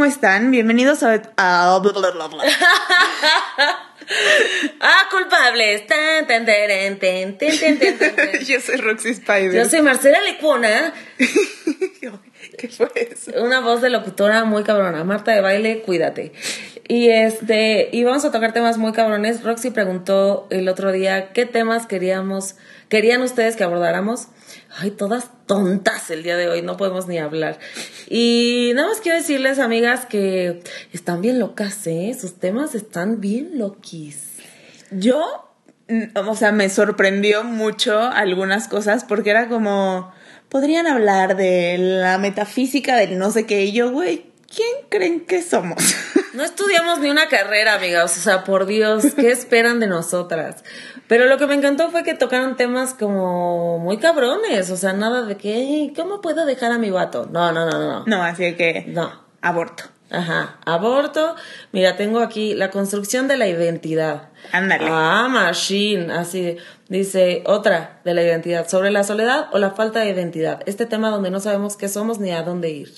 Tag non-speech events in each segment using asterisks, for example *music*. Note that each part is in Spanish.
¿cómo están? Bienvenidos a... a- *laughs* ah, culpables. Tan, tan. Yo soy Roxy Spider. Yo soy Marcela Lecuna, *laughs* ¿Qué fue eso? una voz de locutora muy cabrona. Marta de baile, cuídate. Y este, y vamos a tocar temas muy cabrones. Roxy preguntó el otro día qué temas queríamos, querían ustedes que abordáramos. Ay, todas tontas el día de hoy, no podemos ni hablar. Y nada más quiero decirles, amigas, que están bien locas, ¿eh? Sus temas están bien loquis. Yo, mm, o sea, me sorprendió mucho algunas cosas porque era como, podrían hablar de la metafísica del no sé qué y yo, güey, ¿quién creen que somos? No estudiamos ni una carrera, amigas. O sea, por Dios, ¿qué *laughs* esperan de nosotras? Pero lo que me encantó fue que tocaron temas como muy cabrones. O sea, nada de que, "Ey, ¿cómo puedo dejar a mi vato? No, no, no, no. no, así que No. aborto. Ajá. Aborto. Mira, tengo aquí la construcción de la identidad. Ándale. Ah, machine. Así dice otra de la identidad. Sobre la soledad o la falta de identidad. Este tema donde no sabemos qué somos ni a dónde ir.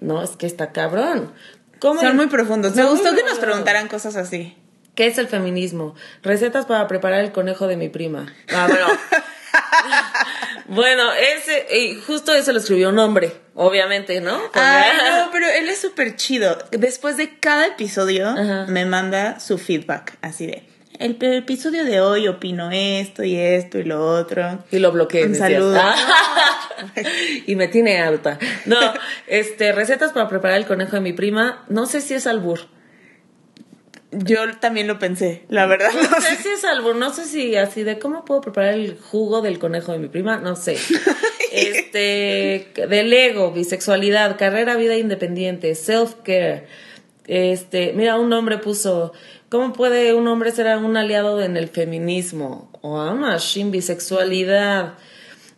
No, es que está cabrón. ¿Cómo Son muy profundos. Me gustó que nos preguntaran cosas así. ¿Qué es el feminismo? Recetas para preparar el conejo de mi prima. Ah, bueno. *laughs* bueno, ese, justo eso lo escribió un hombre, obviamente, ¿no? Porque- Ay, *laughs* no, pero él es súper chido. Después de cada episodio Ajá. me manda su feedback, así de, el episodio de hoy opino esto y esto y lo otro. Y lo bloqueé. Un saludo. Ah. *laughs* y me tiene alta. No, este, recetas para preparar el conejo de mi prima. No sé si es albur. Yo también lo pensé, la verdad. No sé si es albur, no sé si así de cómo puedo preparar el jugo del conejo de mi prima, no sé. *laughs* Este, del ego, bisexualidad, carrera, vida independiente, self-care. Este, mira, un hombre puso, ¿cómo puede un hombre ser un aliado en el feminismo? O ah, machine, bisexualidad.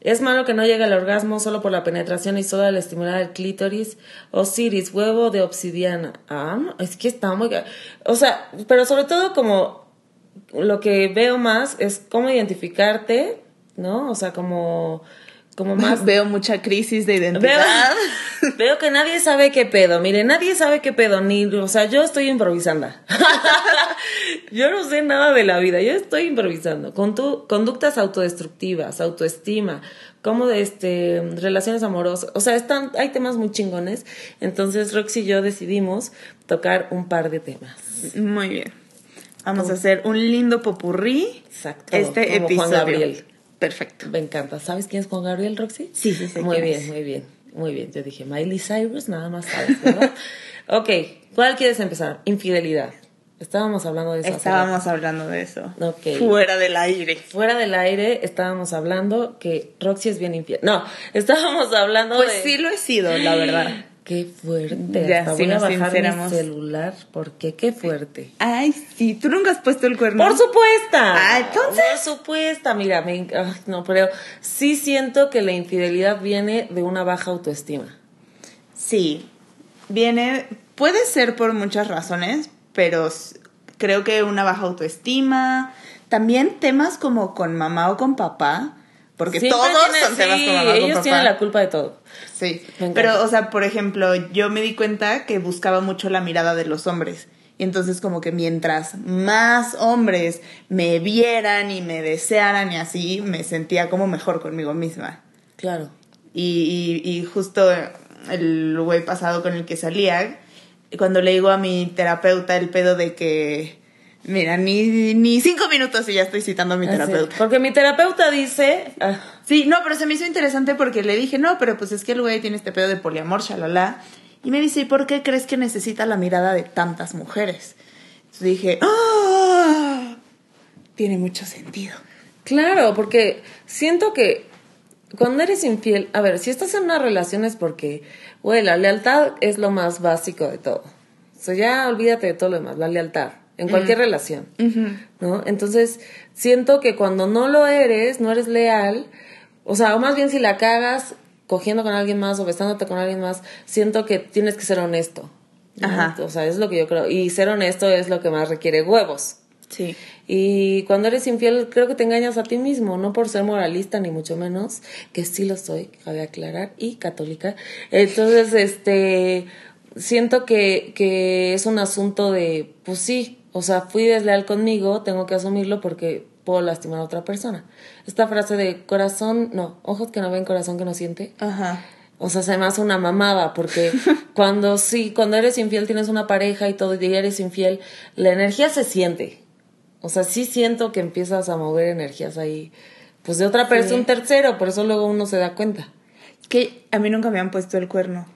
Es malo que no llegue al orgasmo solo por la penetración y solo al estimular el clítoris. Osiris, huevo de obsidiana. Ah, es que está muy... O sea, pero sobre todo como lo que veo más es cómo identificarte, ¿no? O sea, como, como más... *laughs* Veo mucha crisis de identidad. *laughs* veo que nadie sabe qué pedo. Mire, nadie sabe qué pedo. Ni, o sea, yo estoy improvisando. *laughs* yo no sé nada de la vida. Yo estoy improvisando. Con tu, conductas autodestructivas, autoestima, como de este, relaciones amorosas. O sea, están, hay temas muy chingones. Entonces, Roxy y yo decidimos tocar un par de temas. Muy bien. Vamos a hacer un lindo popurrí. Exacto. Este como episodio. Juan Gabriel. Perfecto. Me encanta. ¿Sabes quién es Juan Gabriel, Roxy? Sí, sí, sé Muy bien, es. muy bien, muy bien. Yo dije, Miley Cyrus, nada más sabes, ¿verdad? *laughs* ok, ¿cuál quieres empezar? Infidelidad. Estábamos hablando de eso. Estábamos hablando de eso. Fuera del aire. Fuera del aire estábamos hablando que Roxy es bien infiel. No, estábamos hablando Pues de... sí lo he sido, la verdad. *laughs* Qué fuerte. Ya, Hasta si voy a bajar mi celular porque qué fuerte. Ay, sí, tú nunca has puesto el cuerno. Por supuesta. Ah, entonces. Por supuesta, mira, me, ay, no, pero sí siento que la infidelidad viene de una baja autoestima. Sí, viene, puede ser por muchas razones, pero creo que una baja autoestima, también temas como con mamá o con papá, porque Siempre todos tiene- son temas sí, con mamá con ellos papá. tienen la culpa de todo. Sí, pero o sea, por ejemplo, yo me di cuenta que buscaba mucho la mirada de los hombres. Y entonces como que mientras más hombres me vieran y me desearan y así, me sentía como mejor conmigo misma. Claro. Y, y, y justo el güey pasado con el que salía, cuando le digo a mi terapeuta el pedo de que, mira, ni, ni cinco minutos y ya estoy citando a mi terapeuta. Porque mi terapeuta dice, ah, Sí, no, pero se me hizo interesante porque le dije, no, pero pues es que el güey tiene este pedo de poliamor, shalala. Y me dice, ¿y por qué crees que necesita la mirada de tantas mujeres? Entonces dije, ¡ah! Tiene mucho sentido. claro, porque siento que cuando eres infiel, a ver, si estás en una relación es porque, güey, la lealtad es lo más básico de todo. O sea, ya olvídate de todo lo demás, la lealtad, en cualquier relación. ¿no? Entonces, siento que cuando no lo eres, no eres leal, o sea, o más bien si la cagas cogiendo con alguien más o besándote con alguien más, siento que tienes que ser honesto. ¿no? Ajá. O sea, es lo que yo creo. Y ser honesto es lo que más requiere huevos. Sí. Y cuando eres infiel, creo que te engañas a ti mismo, no por ser moralista, ni mucho menos, que sí lo soy, cabe aclarar, y católica. Entonces, este, siento que, que es un asunto de, pues sí, o sea, fui desleal conmigo, tengo que asumirlo porque puedo lastimar a otra persona. Esta frase de corazón, no, ojos que no ven, corazón que no siente. Ajá. O sea, se me hace una mamada, porque *laughs* cuando sí, cuando eres infiel, tienes una pareja y todo, y eres infiel, la energía se siente. O sea, sí siento que empiezas a mover energías ahí, pues de otra persona, un tercero, por eso luego uno se da cuenta. Que a mí nunca me han puesto el cuerno.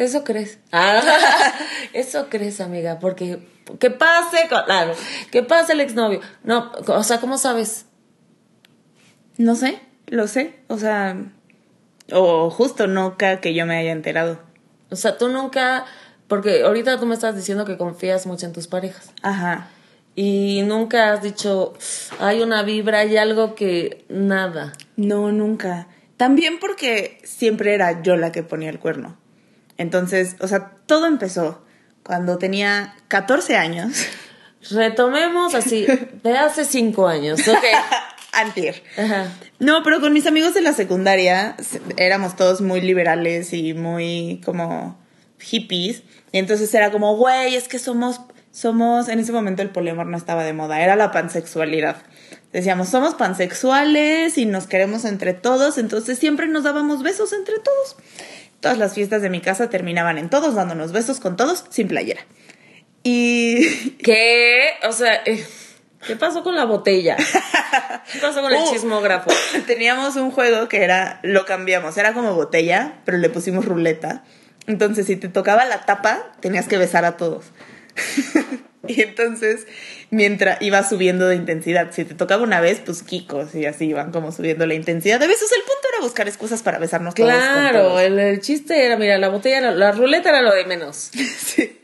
Eso crees. Ah, *laughs* eso crees, amiga, porque que pase, claro, que pase el exnovio. No, o sea, ¿cómo sabes? No sé, lo sé, o sea, o justo nunca que yo me haya enterado. O sea, tú nunca, porque ahorita tú me estás diciendo que confías mucho en tus parejas. Ajá. Y nunca has dicho, hay una vibra, hay algo que nada. No, nunca. También porque siempre era yo la que ponía el cuerno. Entonces, o sea, todo empezó cuando tenía 14 años. Retomemos así, de hace 5 años, ok. *laughs* Antier. No, pero con mis amigos de la secundaria éramos todos muy liberales y muy como hippies. Y entonces era como, güey, es que somos, somos, en ese momento el poliamor no estaba de moda, era la pansexualidad. Decíamos, somos pansexuales y nos queremos entre todos, entonces siempre nos dábamos besos entre todos. Todas las fiestas de mi casa terminaban en todos dándonos besos con todos sin playera. Y... *laughs* ¿Qué? O sea... Eh, ¿Qué pasó con la botella? ¿Qué pasó con el *laughs* uh, chismógrafo? *laughs* Teníamos un juego que era, lo cambiamos, era como botella, pero le pusimos ruleta. Entonces, si te tocaba la tapa, tenías que besar a todos. *laughs* y entonces, mientras iba subiendo de intensidad, si te tocaba una vez, pues kikos y así iban como subiendo la intensidad de besos. El punto era buscar excusas para besarnos todos. Claro, el, el, chiste era, mira, la botella, la, la ruleta era lo de menos. *laughs* sí.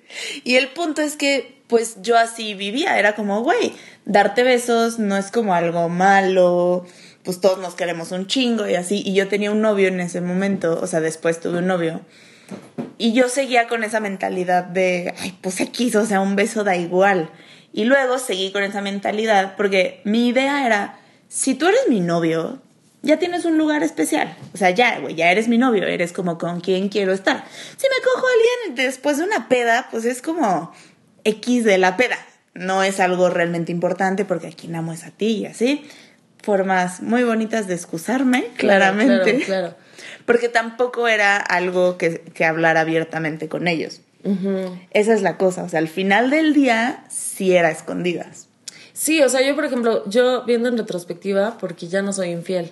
Y el punto es que, pues yo así vivía, era como, güey, darte besos no es como algo malo, pues todos nos queremos un chingo y así. Y yo tenía un novio en ese momento, o sea, después tuve un novio. Y yo seguía con esa mentalidad de, ay, pues X, o sea, un beso da igual. Y luego seguí con esa mentalidad porque mi idea era, si tú eres mi novio, ya tienes un lugar especial. O sea, ya, güey, ya eres mi novio, eres como con quien quiero estar. Si me cojo a alguien después de una peda, pues es como X de la peda no es algo realmente importante porque a quien amo es a ti y así. Formas muy bonitas de excusarme, claramente. Claro, *laughs* Porque tampoco era algo que, que hablar abiertamente con ellos. Esa es la cosa. O sea, al final del día sí era escondidas. Sí, o sea, yo, por ejemplo, yo viendo en retrospectiva, porque ya no soy infiel.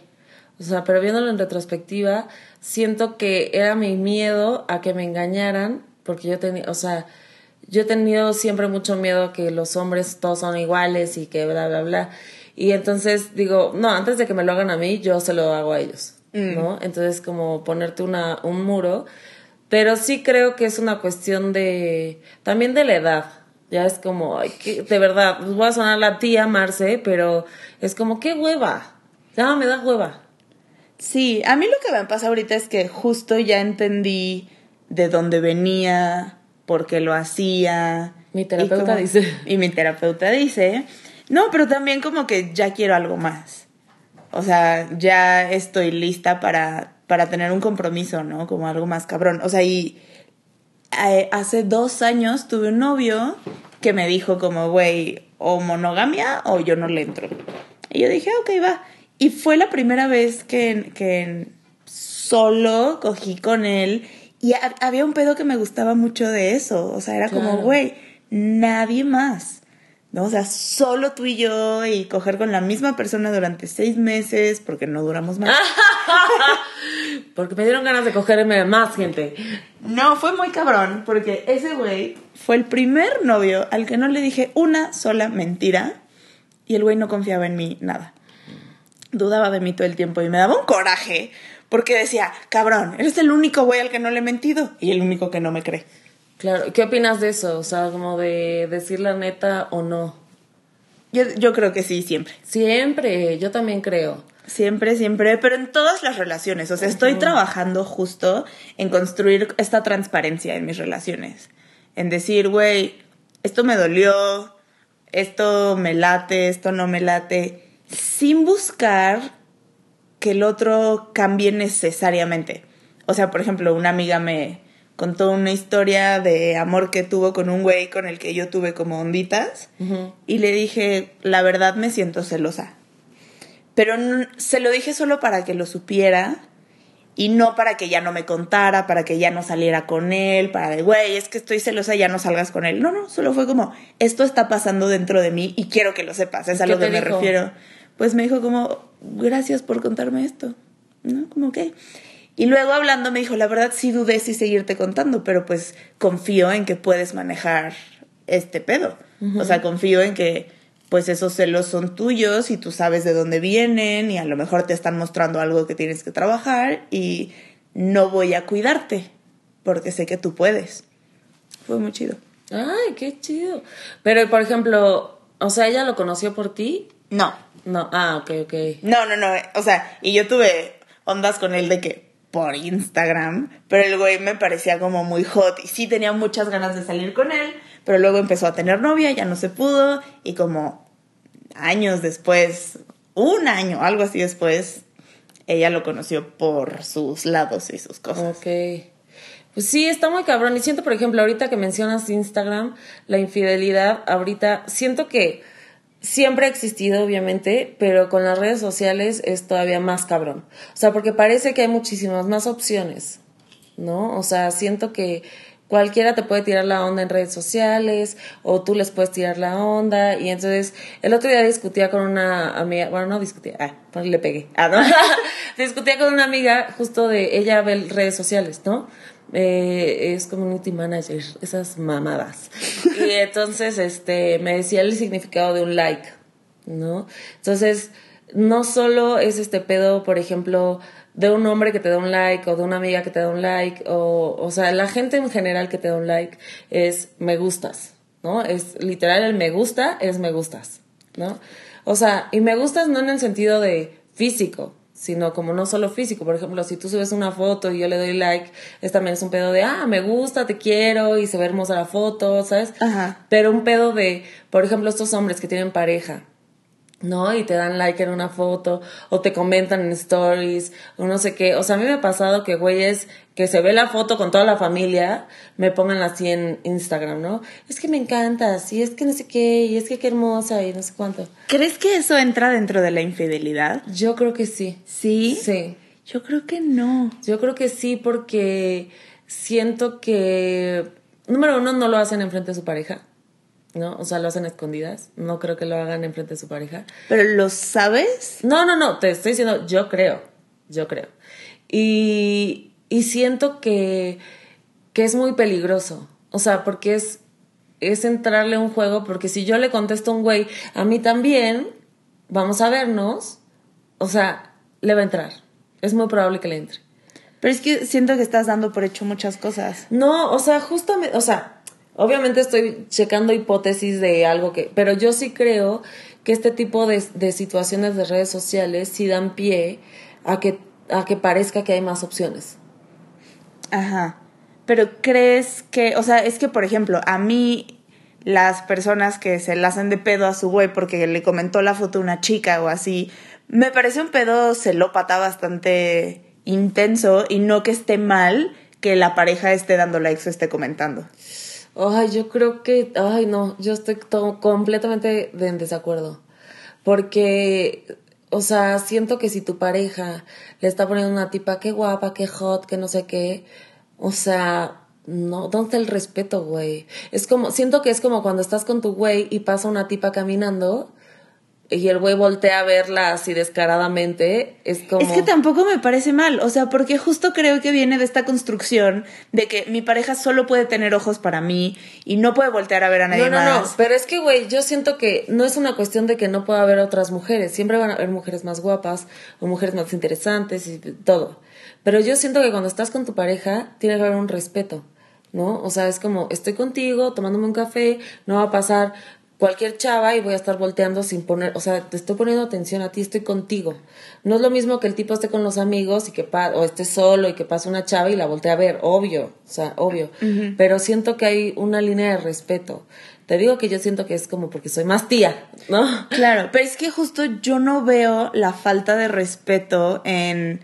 O sea, pero viéndolo en retrospectiva, siento que era mi miedo a que me engañaran, porque yo tenía, o sea, yo he tenido siempre mucho miedo que los hombres todos son iguales y que bla, bla, bla. Y entonces digo, no, antes de que me lo hagan a mí, yo se lo hago a ellos, mm. ¿no? Entonces como ponerte una, un muro. Pero sí creo que es una cuestión de, también de la edad. Ya es como, ay, que, de verdad, pues voy a sonar la tía Marce, pero es como, qué hueva. Ya me da hueva. Sí, a mí lo que me pasa ahorita es que justo ya entendí de dónde venía, porque lo hacía. Mi terapeuta dice. Y mi terapeuta dice, no, pero también como que ya quiero algo más. O sea, ya estoy lista para, para tener un compromiso, ¿no? Como algo más cabrón. O sea, y eh, hace dos años tuve un novio que me dijo como, güey, o monogamia o yo no le entro. Y yo dije, ok, va. Y fue la primera vez que, que solo cogí con él y había un pedo que me gustaba mucho de eso. O sea, era como, güey, nadie más. ¿No? O sea, solo tú y yo y coger con la misma persona durante seis meses porque no duramos más. *laughs* porque me dieron ganas de cogerme más gente. No, fue muy cabrón porque ese güey fue el primer novio al que no le dije una sola mentira y el güey no confiaba en mí nada. Dudaba de mí todo el tiempo y me daba un coraje porque decía, cabrón, eres el único güey al que no le he mentido y el único que no me cree. Claro, ¿qué opinas de eso? O sea, como de decir la neta o no. Yo, yo creo que sí, siempre. Siempre, yo también creo. Siempre, siempre, pero en todas las relaciones. O sea, estoy trabajando justo en construir esta transparencia en mis relaciones. En decir, güey, esto me dolió, esto me late, esto no me late, sin buscar que el otro cambie necesariamente. O sea, por ejemplo, una amiga me, contó una historia de amor que tuvo con un güey con el que yo tuve como onditas y le dije, la verdad me siento celosa. Pero se lo dije solo para que lo supiera y no para que ya no me contara, para que ya no saliera con él, para de, güey, es que estoy celosa, ya no salgas con él. No, no, solo fue como, esto está pasando dentro de mí y quiero que lo sepas, es a lo que me refiero. Pues me dijo como, gracias por contarme esto, ¿no? Como, ok. Y luego hablando me dijo, la verdad sí dudé si seguirte contando, pero pues confío en que puedes manejar este pedo. O sea, confío en que pues esos celos son tuyos y tú sabes de dónde vienen y a lo mejor te están mostrando algo que tienes que trabajar y no voy a cuidarte porque sé que tú puedes. Fue muy chido. Ay, qué chido. Pero, por ejemplo, o sea, ¿ella lo conoció por ti? No. No, ah, ok, ok. No, no, no. O sea, y yo tuve ondas con él de que por Instagram, pero el güey me parecía como muy hot y sí tenía muchas ganas de salir con él, pero luego empezó a tener novia, ya no se pudo y como años después, un año, algo así después, ella lo conoció por sus lados y sus cosas. Ok. Pues sí, está muy cabrón. Y siento, por ejemplo, ahorita que mencionas Instagram, la infidelidad, ahorita siento que siempre ha existido, obviamente, pero con las redes sociales es todavía más cabrón. O sea, porque parece que hay muchísimas más opciones, ¿no? O sea, siento que cualquiera te puede tirar la onda en redes sociales o tú les puedes tirar la onda y entonces el otro día discutía con una amiga, bueno, no discutía, ah, pues le pegué, ah, no, *laughs* discutía con una amiga justo de, ella ve redes sociales, ¿no? Eh, es community manager, esas mamadas. y entonces, este, me decía el significado de un like, ¿no? Entonces, no solo es este pedo, por ejemplo, de un hombre que te da un like o de una amiga que te da un like o, o sea, la gente en general que te da un like es me gustas, ¿no? Es literal el me gusta es me gustas, ¿no? O sea, y me gustas no en el sentido de físico, sino como no solo físico. Por ejemplo, si tú subes una foto y yo le doy like, es también es un pedo de, ah, me gusta, te quiero y se ve hermosa la foto, ¿sabes? Ajá. Pero un pedo de, por ejemplo, estos hombres que tienen pareja ¿no? Y te dan like en una foto o te comentan en stories o no sé qué. O sea, a mí me ha pasado que güeyes que se ve la foto con toda la familia me pongan así en Instagram, ¿no? Es que me encanta, y es que no sé qué, y es que qué hermosa y no sé cuánto. ¿Crees que eso entra dentro de la infidelidad? Yo creo que sí. ¿Sí? Sí. Yo creo que no. Yo creo que sí porque siento que, número uno, no lo hacen enfrente de su pareja. ¿No? O sea, lo hacen escondidas. No creo que lo hagan enfrente de su pareja. ¿Pero lo sabes? No, no, no. Te estoy diciendo, yo creo. Yo creo. Y, y siento que, que es muy peligroso. O sea, porque es, es entrarle a un juego. Porque si yo le contesto a un güey, a mí también, vamos a vernos. O sea, le va a entrar. Es muy probable que le entre. Pero es que siento que estás dando por hecho muchas cosas. No, o sea, justamente, o sea, Obviamente estoy checando hipótesis de algo que, pero yo sí creo que este tipo de, de situaciones de redes sociales sí dan pie a que, a que parezca que hay más opciones. Ajá. Pero crees que, o sea, es que por ejemplo, a mí las personas que se la hacen de pedo a su güey porque le comentó la foto una chica o así, me parece un pedo celópata bastante intenso y no que esté mal que la pareja esté dando likes o esté comentando. Ay, yo creo que, ay, no, yo estoy completamente en desacuerdo. Porque, o sea, siento que si tu pareja le está poniendo una tipa, qué guapa, qué hot, que no sé qué, o sea, no, ¿dónde está el respeto, güey? Es como, siento que es como cuando estás con tu güey y pasa una tipa caminando y el güey voltea a verla así descaradamente, es como... Es que tampoco me parece mal, o sea, porque justo creo que viene de esta construcción de que mi pareja solo puede tener ojos para mí y no puede voltear a ver a nadie más. No, no, no, pero es que, güey, yo siento que no es una cuestión de que no pueda haber otras mujeres, siempre van a haber mujeres más guapas o mujeres más interesantes y todo. Pero yo siento que cuando estás con tu pareja, tiene que haber un respeto. ¿no? O sea, es como, estoy contigo, tomándome un café, no va a pasar cualquier chava y voy a estar volteando sin poner, o sea, te estoy poniendo atención a ti, estoy contigo. No es lo mismo que el tipo esté con los amigos y que o esté solo y que pase una chava y la voltee a ver, obvio, o sea, obvio. Pero siento que hay una línea de respeto. Te digo que yo siento que es como porque soy más tía, ¿no? Claro, *laughs* pero es que justo yo no veo la falta de respeto en,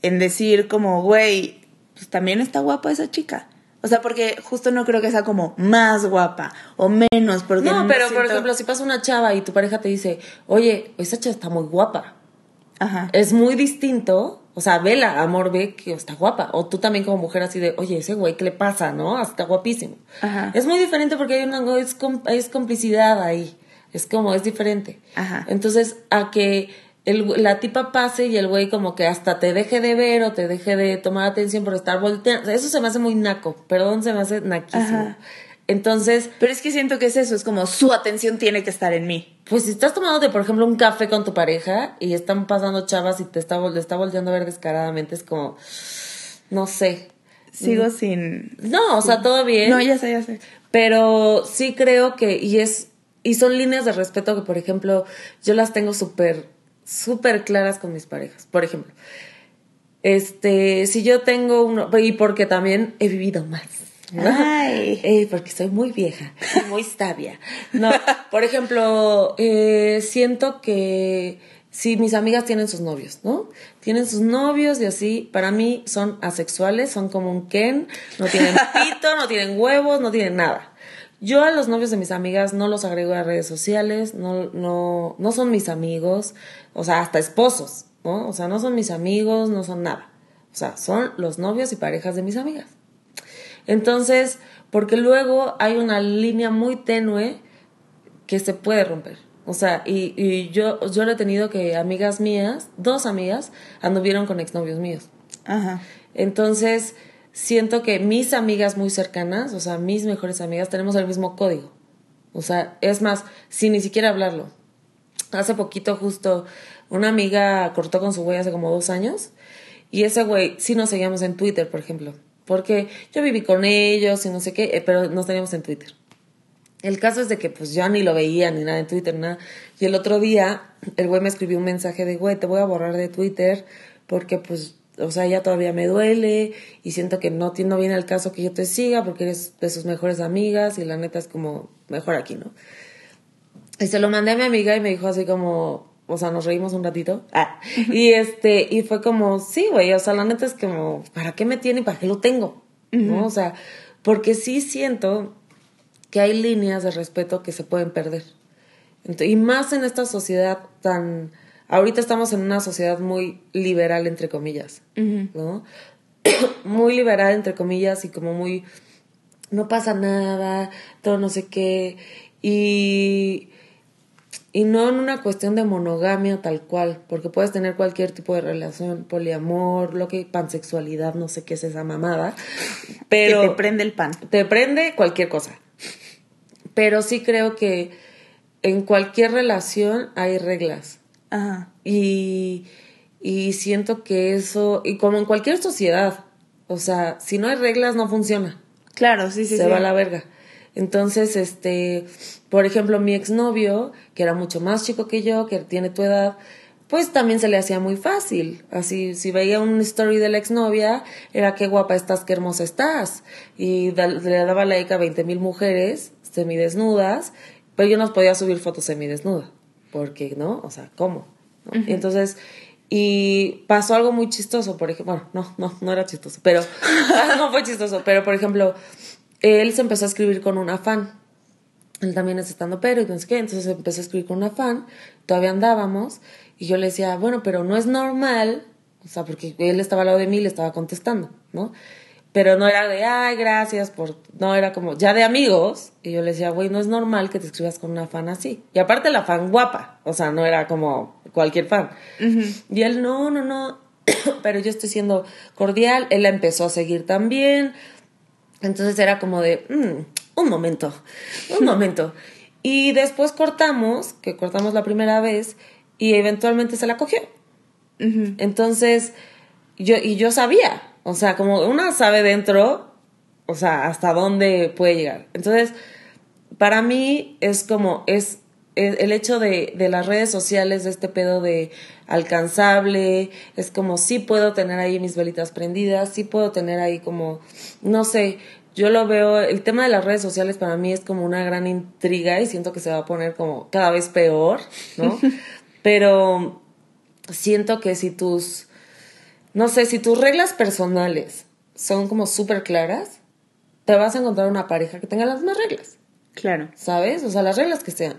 en decir como, güey, pues también está guapa esa chica. O sea, porque justo no creo que sea como más guapa o menos, porque No, pero por ejemplo, si pasa una chava y tu pareja te dice, oye, esa chava está muy guapa. Ajá. Es muy distinto. O sea, vela, amor, ve que está guapa. O tú también como mujer así de, oye, ese güey, ¿qué le pasa? ¿No? Está guapísimo. Ajá. Es muy diferente porque hay una, es, es complicidad ahí. Es como, es diferente. Ajá. Entonces, a que el, la tipa pase y el güey como que hasta te deje de ver o te deje de tomar atención por estar volteando. Eso se me hace muy naco. Perdón, se me hace naquísimo. Ajá. Entonces, Pero es que siento que es eso, es como su atención tiene que estar en mí. pues si estás tomándote, por ejemplo, un café con tu pareja y están pasando chavas y te está, vol- te está volteando a ver descaradamente, es como, no sé. Sigo sin... No, o sea, todo bien. No, ya sé, ya sé. Pero sí creo que, y es, y son líneas de respeto que, por ejemplo, yo las tengo súper, súper claras con mis parejas. Por ejemplo, este, si yo tengo uno, y porque también he vivido más. ¿no? Ay. Eh, porque soy muy vieja, *laughs* muy sabia. No, por ejemplo, eh, siento que si mis amigas tienen sus novios, ¿no? Tienen sus novios y así, para mí son asexuales, son como un Ken, no tienen *laughs* pito, no tienen huevos, no tienen nada. Yo a los novios de mis amigas no los agrego a redes sociales, no, no, no son mis amigos, o sea, hasta esposos, ¿no? O sea, no son mis amigos, no son nada. O sea, son los novios y parejas de mis amigas. Entonces, porque luego hay una línea muy tenue que se puede romper. O sea, y, y yo, yo lo he tenido que amigas mías, dos amigas, anduvieron con exnovios míos. Ajá. Entonces, siento que mis amigas muy cercanas, o sea, mis mejores amigas, tenemos el mismo código. O sea, es más, sin ni siquiera hablarlo. Hace poquito justo una amiga cortó con su güey hace como dos años y ese güey sí nos seguíamos en Twitter, por ejemplo. Porque yo viví con ellos y no sé qué, eh, pero nos teníamos en Twitter. El caso es de que pues yo ni lo veía ni nada en Twitter, nada. Y el otro día el güey me escribió un mensaje de, güey, te voy a borrar de Twitter porque pues, o sea, ya todavía me duele y siento que no, no viene el caso que yo te siga porque eres de sus mejores amigas y la neta es como mejor aquí, ¿no? Y se lo mandé a mi amiga y me dijo así como, o sea, nos reímos un ratito. Ah, y este, y fue como, sí, güey, o sea, la neta es como, ¿para qué me tiene y para qué lo tengo? ¿No? O sea, porque sí siento que hay líneas de respeto que se pueden perder. Y más en esta sociedad tan... Ahorita estamos en una sociedad muy liberal, entre comillas, ¿no? *clears throat* muy liberal, entre comillas, y como muy... No pasa nada, todo no sé qué. Y... Y no en una cuestión de monogamia tal cual, porque puedes tener cualquier tipo de relación, poliamor, lo que pansexualidad, no sé qué es esa mamada, pero Que te prende el pan. te prende cualquier cosa. Pero sí creo que en cualquier relación hay reglas. Ajá. Y, y siento que eso, y como en cualquier sociedad, o sea, si no hay reglas no funciona, Claro, sí, sí, se sí. va a la verga. Entonces, este, por ejemplo, mi exnovio, que era mucho más chico que yo, que tiene tu edad, pues también se le hacía muy fácil. Así, si veía un story de la exnovia, era qué guapa estás, qué hermosa estás. Y le daba like a 20 mil mujeres semidesnudas, pero yo no podía subir fotos semidesnuda. Porque, ¿no? O sea, ¿cómo? ¿No? Entonces, y pasó algo muy chistoso, por ejemplo, bueno, no, no, no era chistoso, pero, *laughs* *laughs* no fue chistoso, pero por ejemplo, él se empezó a escribir con una fan. Él también es estando pero y no sé qué, entonces empezó a escribir con una fan, todavía andábamos, y yo le decía, bueno, pero no es normal, o sea, porque él estaba al lado de mí y le estaba contestando, ¿no? Pero no era de, ay, gracias por, no, era como, ya de amigos, y yo le decía, güey, no es normal que te escribas con una fan así. Y aparte la fan guapa, o sea, no era como cualquier fan. Y él, no, no, no, *clears throat* pero yo estoy siendo cordial, él la empezó a seguir también, entonces era como de, "Mm, un momento, un *laughs* momento. Y después cortamos, que cortamos la primera vez, y eventualmente se la cogió. Entonces, yo, y yo sabía, o sea, como una sabe dentro, o sea, hasta dónde puede llegar. Entonces, para mí es como, es, es- el hecho de, de las redes sociales, de este pedo de alcanzable, es como sí puedo tener ahí mis velitas prendidas, sí puedo tener ahí como, no sé, yo lo veo, el tema de las redes sociales para mí es como una gran intriga y siento que se va a poner como cada vez peor, ¿no? *laughs* Pero siento que si tus, no sé, si tus reglas personales son como súper claras, te vas a encontrar una pareja que tenga las mismas reglas, Claro. ¿sabes? O sea, las reglas que sean.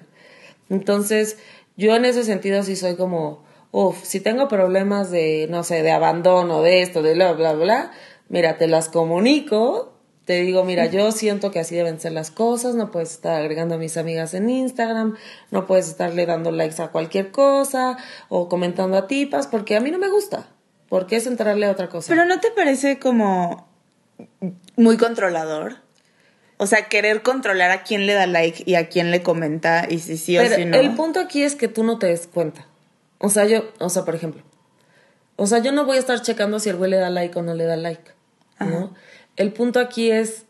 Entonces, yo en ese sentido sí soy como, uff, si tengo problemas de, no sé, de abandono, de esto, de bla, bla, bla, mira, te las comunico, te digo, mira, yo siento que así deben ser las cosas, no puedes estar agregando a mis amigas en Instagram, no puedes estarle dando likes a cualquier cosa o comentando a tipas, porque a mí no me gusta, porque es entrarle a otra cosa. Pero ¿no te parece como muy controlador? O sea, querer controlar a quién le da like y a quién le comenta y si sí o Pero si no. el punto aquí es que tú no te des cuenta. O sea, yo, o sea, por ejemplo, o sea, yo no voy a estar checando si el güey le da like o no le da like, ¿no? El punto aquí es,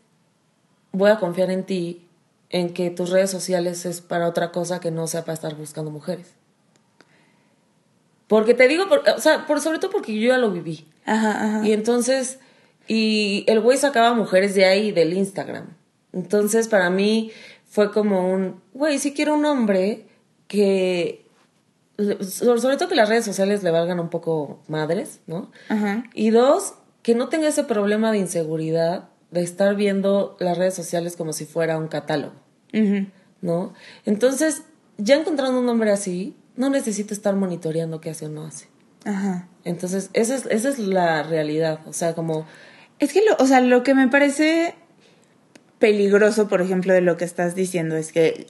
voy a confiar en ti, en que tus redes sociales es para otra cosa que no sea para estar buscando mujeres. Porque te digo, por- o sea, por, sobre todo porque yo ya lo viví. Ajá, ajá. Y entonces, y el güey sacaba mujeres de ahí, del Instagram. Entonces, para mí fue como un, güey, si quiero un hombre que, sobre todo que las redes sociales le valgan un poco madres, ¿no? Ajá. Y dos, que no tenga ese problema de inseguridad de estar viendo las redes sociales como si fuera un catálogo, Ujú. ¿no? Entonces, ya encontrando un hombre así, no necesito estar monitoreando qué hace o no hace. Ajá. Entonces, esa es, esa es la realidad. O sea, como, Es que, lo, o sea, lo que me parece peligroso, por ejemplo, de lo que estás diciendo es que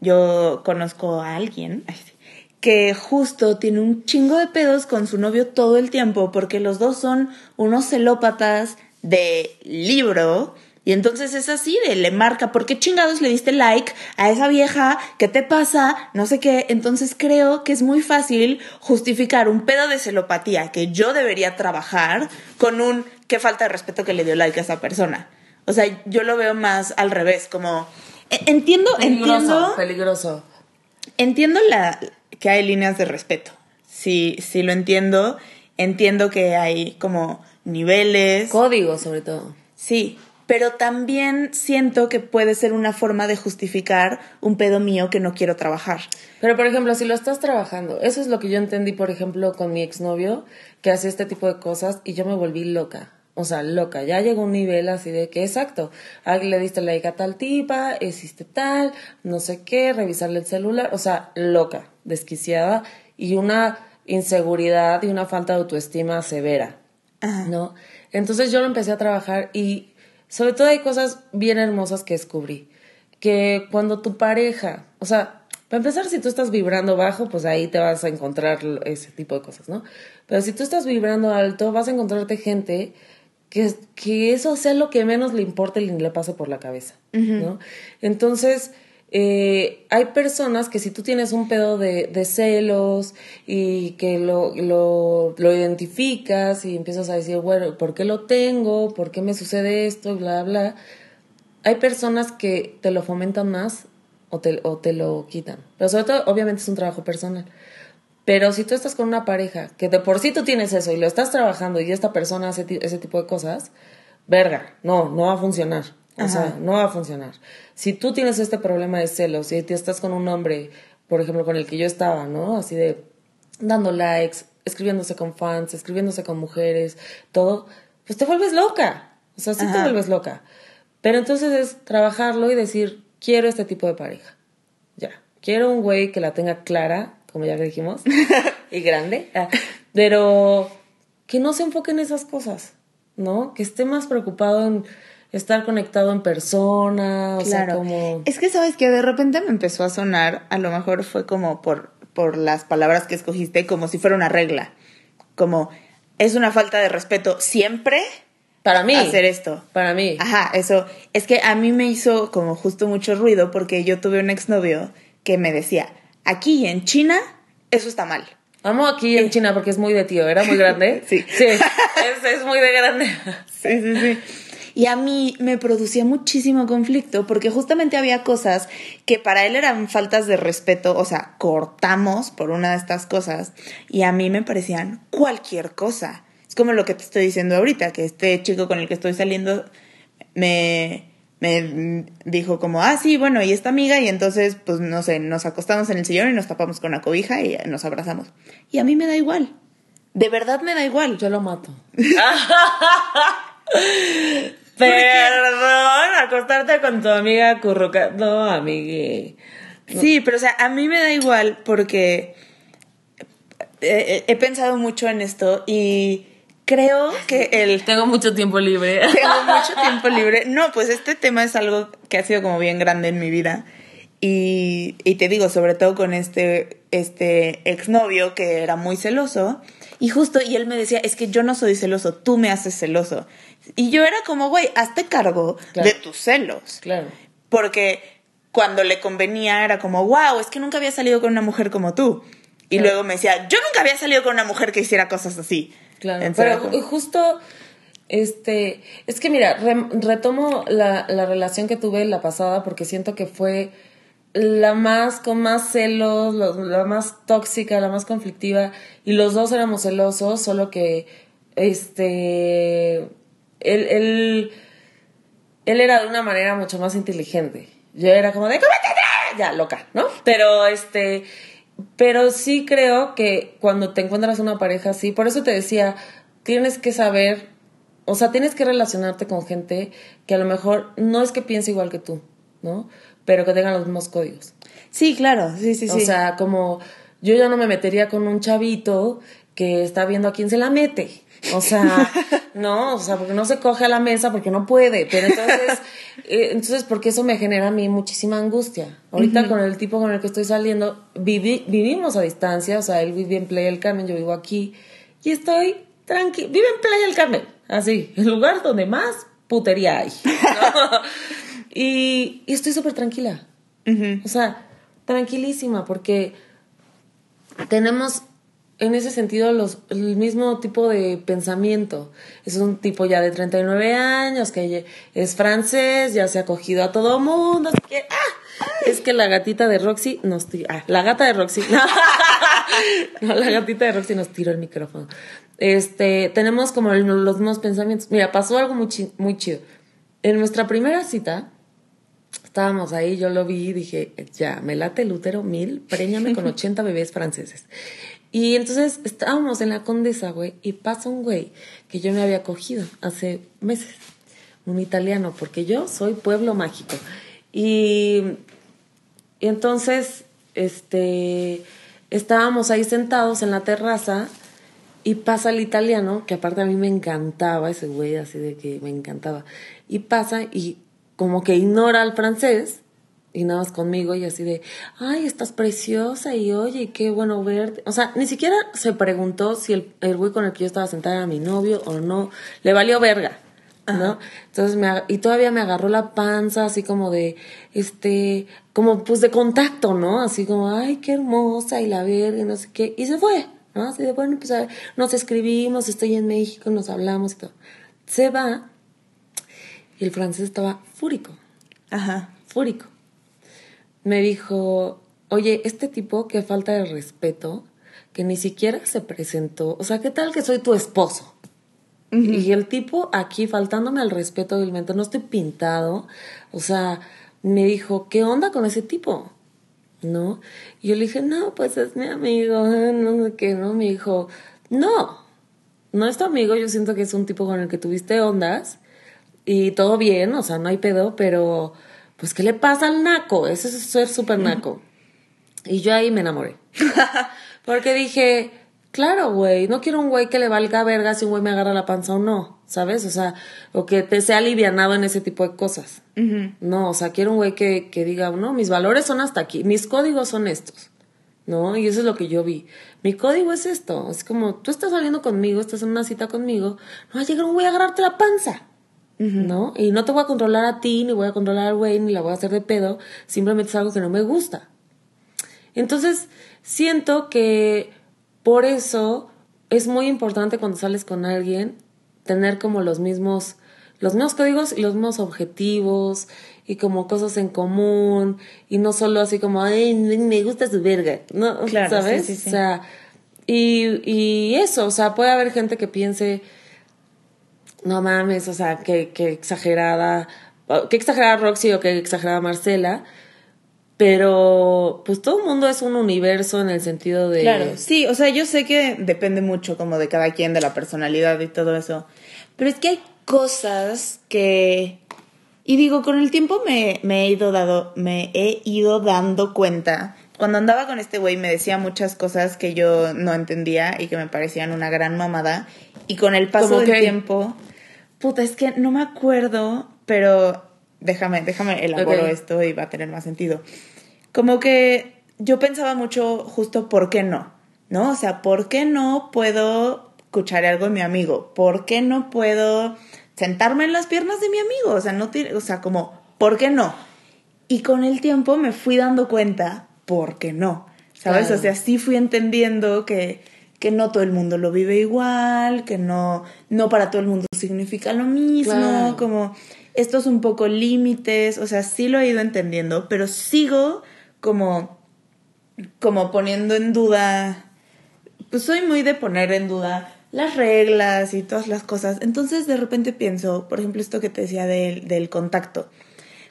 yo conozco a alguien que justo tiene un chingo de pedos con su novio todo el tiempo porque los dos son unos celópatas de libro. Y entonces es así, de le marca, ¿por qué chingados le diste like a esa vieja? ¿Qué te pasa? No sé qué. Entonces creo que es muy fácil justificar un pedo de celopatía que yo debería trabajar con un qué falta de respeto que le dio like a esa persona. O sea, yo lo veo más al revés, como e- entiendo, peligroso, entiendo, peligroso. entiendo la que hay líneas de respeto. Sí, sí lo entiendo. Entiendo que hay como niveles. Código, sobre todo. Sí, pero también siento que puede ser una forma de justificar un pedo mío que no quiero trabajar. Pero, por ejemplo, si lo estás trabajando, eso es lo que yo entendí, por ejemplo, con mi exnovio, que hacía este tipo de cosas y yo me volví loca. O sea, loca. Ya llegó un nivel así de que, exacto, le diste like a tal tipa, hiciste tal, no sé qué, revisarle el celular. O sea, loca, desquiciada y una inseguridad y una falta de autoestima severa. Ajá. ¿no? Entonces yo lo empecé a trabajar y sobre todo hay cosas bien hermosas que descubrí. Que cuando tu pareja, o sea, para empezar, si tú estás vibrando bajo, pues ahí te vas a encontrar ese tipo de cosas, ¿no? Pero si tú estás vibrando alto, vas a encontrarte gente que, que eso sea lo que menos le importe y le pase por la cabeza, ¿no? Entonces, eh, hay personas que si tú tienes un pedo de, celos y que lo, lo, lo identificas y empiezas a decir, bueno, ¿por qué lo tengo? ¿Por qué me sucede esto? Bla, bla. Hay personas que te lo fomentan más o te, o te lo quitan. Pero sobre todo, obviamente es un trabajo personal. Pero si tú estás con una pareja que de por sí tú tienes eso y lo estás trabajando y esta persona hace ese tipo de cosas, verga, no, no va a funcionar. O sea, no va a funcionar. Si tú tienes este problema de celos y te estás con un hombre, por ejemplo, con el que yo estaba, ¿no? Así de dando likes, escribiéndose con fans, escribiéndose con mujeres, todo, pues te vuelves loca. O sea, sí te vuelves loca. Pero entonces es trabajarlo y decir, quiero este tipo de pareja. Ya. Quiero un güey que la tenga clara, como ya dijimos, *laughs* y grande, ah, pero que no se enfoque en esas cosas, ¿no? Que esté más preocupado en estar conectado en persona, o sea, como... Es que sabes que de repente me empezó a sonar, a lo mejor fue como por, por las palabras que escogiste, como si fuera una regla. Como es una falta de respeto siempre Para mí. hacer esto. Para mí. Ajá, eso. Es que a mí me hizo como justo mucho ruido porque yo tuve un exnovio que me decía, aquí en China, eso está mal. Amo aquí en China porque es muy de tío, ¿era muy grande? *laughs* Sí. Sí, es, es muy de grande. Sí, sí, sí. Y a mí me producía muchísimo conflicto porque justamente había cosas que para él eran faltas de respeto, o sea, cortamos por una de estas cosas y a mí me parecían cualquier cosa. Es como lo que te estoy diciendo ahorita, que este chico con el que estoy saliendo me, me dijo como, ah, sí, bueno, y esta amiga y entonces, pues, no sé, nos acostamos en el sillón y nos tapamos con la cobija y nos abrazamos. Y a mí me da igual. De verdad me da igual. Yo lo mato. *laughs* Perdón, acostarte con tu amiga curruca. No, amigue. Sí, pero o sea, a mí me da igual porque he, he pensado mucho en esto y creo que el... Tengo mucho tiempo libre. *laughs* Tengo mucho *laughs* tiempo libre. No, pues este tema es algo que ha sido como bien grande en mi vida. Y, y te digo, sobre todo con este, este exnovio que era muy celoso. Y justo, y él me decía, es que yo no soy celoso, tú me haces celoso. Y yo era como, güey, hazte cargo Claro. de tus celos. Claro. Porque cuando le convenía era como, wow, es que nunca había salido con una mujer como tú. Y Claro. luego me decía, yo nunca había salido con una mujer que hiciera cosas así. Claro, pero como- justo, este, es que mira, retomo la, la relación que tuve la pasada porque siento que fue la más, con más celos, lo- la más tóxica, la más conflictiva, y los dos éramos celosos, solo que, este, él, él, él era de una manera mucho más inteligente. Yo era como de, ya, loca, ¿no? Pero este, pero sí creo que cuando te encuentras una pareja así, por eso te decía, tienes que saber, o sea, tienes que relacionarte con gente que a lo mejor no es que piense igual que tú, ¿no? Pero que tengan los mismos códigos. Sí, claro, sí, sí, sí. O sea, como yo ya no me metería con un chavito que está viendo a quién se la mete. O sea, *laughs* no, o sea, porque no se coge a la mesa porque no puede. Pero entonces, *laughs* eh, entonces porque eso me genera a mí muchísima angustia. Ahorita con el tipo con el que estoy saliendo, vivi- vivimos a distancia, o sea, él vive en Playa del Carmen, yo vivo aquí, y estoy tranquila. Vive en Playa del Carmen, así, el lugar donde más putería hay. ¿no? *laughs* y, y estoy súper tranquila. O sea, tranquilísima, porque tenemos en ese sentido los, el mismo tipo de pensamiento. Es un tipo ya de 39 años, que es francés, ya se ha cogido a todo mundo. así que, ¡ah! Es que la gatita de Roxy nos tiró. Ah, la gata de Roxy. *laughs* *laughs* No, la gatita de Roxy nos tiró el micrófono. Este, tenemos como los mismos pensamientos. Mira, pasó algo muy, chi- muy chido. En nuestra primera cita, Estábamos ahí, yo lo vi y dije, ya, me late el útero mil, préñame con *laughs* 80 bebés franceses. Y entonces estábamos en la condesa, güey, y pasa un güey que yo me había cogido hace meses, un italiano, porque yo soy pueblo mágico. Y, y entonces, este, estábamos ahí sentados en la terraza y pasa el italiano, que aparte a mí me encantaba ese güey, así de que me encantaba. Y pasa y como que ignora al francés y nada más conmigo y así de, ay, estás preciosa y oye, qué bueno verte. O sea, ni siquiera se preguntó si el, el güey con el que yo estaba sentada era mi novio o no. Le valió verga. ¿no? Entonces me y todavía me agarró la panza así como de este como pues de contacto, ¿no? Así como, ay, qué hermosa y la verga y no sé qué y se fue, ¿no? Así de bueno, pues a ver, nos escribimos, estoy en México, nos hablamos y todo. Se va y el francés estaba fúrico, Ajá. fúrico. Me dijo, oye, este tipo, qué falta de respeto, que ni siquiera se presentó. O sea, ¿qué tal que soy tu esposo? Y el tipo aquí faltándome al respeto, obviamente, no estoy pintado. O sea, me dijo, ¿qué onda con ese tipo? ¿No? Y yo le dije, no, pues es mi amigo, *laughs* no sé qué, ¿no? Me dijo, no, no es tu amigo, yo siento que es un tipo con el que tuviste ondas y todo bien, o sea, no hay pedo, pero pues, ¿qué le pasa al naco? Ese es ser súper naco. Y yo ahí me enamoré. *laughs* Porque dije, claro, güey, no quiero un güey que le valga verga si un güey me agarra la panza o no, ¿sabes? O sea, o que te sea alivianado en ese tipo de cosas. No, o sea, quiero un güey que, que diga, no, mis valores son hasta aquí, mis códigos son estos. ¿No? Y eso es lo que yo vi. Mi código es esto. Es como, tú estás saliendo conmigo, estás en una cita conmigo, no va a llegar un güey a agarrarte la panza. ¿No? Y no te voy a controlar a ti, ni voy a controlar al güey, ni la voy a hacer de pedo. Simplemente es algo que no me gusta. Entonces, siento que por eso es muy importante cuando sales con alguien tener como los mismos, los mismos códigos y los mismos objetivos y como cosas en común y no solo así como, ay, me gusta su verga, ¿no? Claro, ¿Sabes? sí, sí, sí. O sea, y, y eso, o sea, puede haber gente que piense, no mames, o sea, que exagerada, que exagerada Roxy o que exagerada Marcela, pero pues todo el mundo es un universo en el sentido de... Claro, sí, o sea, yo sé que depende mucho como de cada quien, de la personalidad y todo eso, pero es que hay cosas que, Y digo, con el tiempo me, me, he ido dado, me he ido dando cuenta. Cuando andaba con este güey me decía muchas cosas que yo no entendía y que me parecían una gran mamada. Y con el paso ¿Cómo del qué? tiempo, puta, es que no me acuerdo, pero déjame, déjame elaboro esto y va a tener más sentido. Como que yo pensaba mucho justo por qué no, ¿no? O sea, ¿por qué no puedo escuchar algo de mi amigo? ¿Por qué no puedo sentarme en las piernas de mi amigo? O sea, no tiene, o sea, como, ¿por qué no? Y con el tiempo me fui dando cuenta por qué no. ¿Sabes? Claro. O sea, sí fui entendiendo que, que no todo el mundo lo vive igual, que no, no para todo el mundo significa lo mismo, Claro. como estos un poco límites, o sea, sí lo he ido entendiendo, pero sigo como, como poniendo en duda, pues soy muy de poner en duda las reglas y todas las cosas. Entonces de repente pienso, por ejemplo, esto que te decía del, del contacto,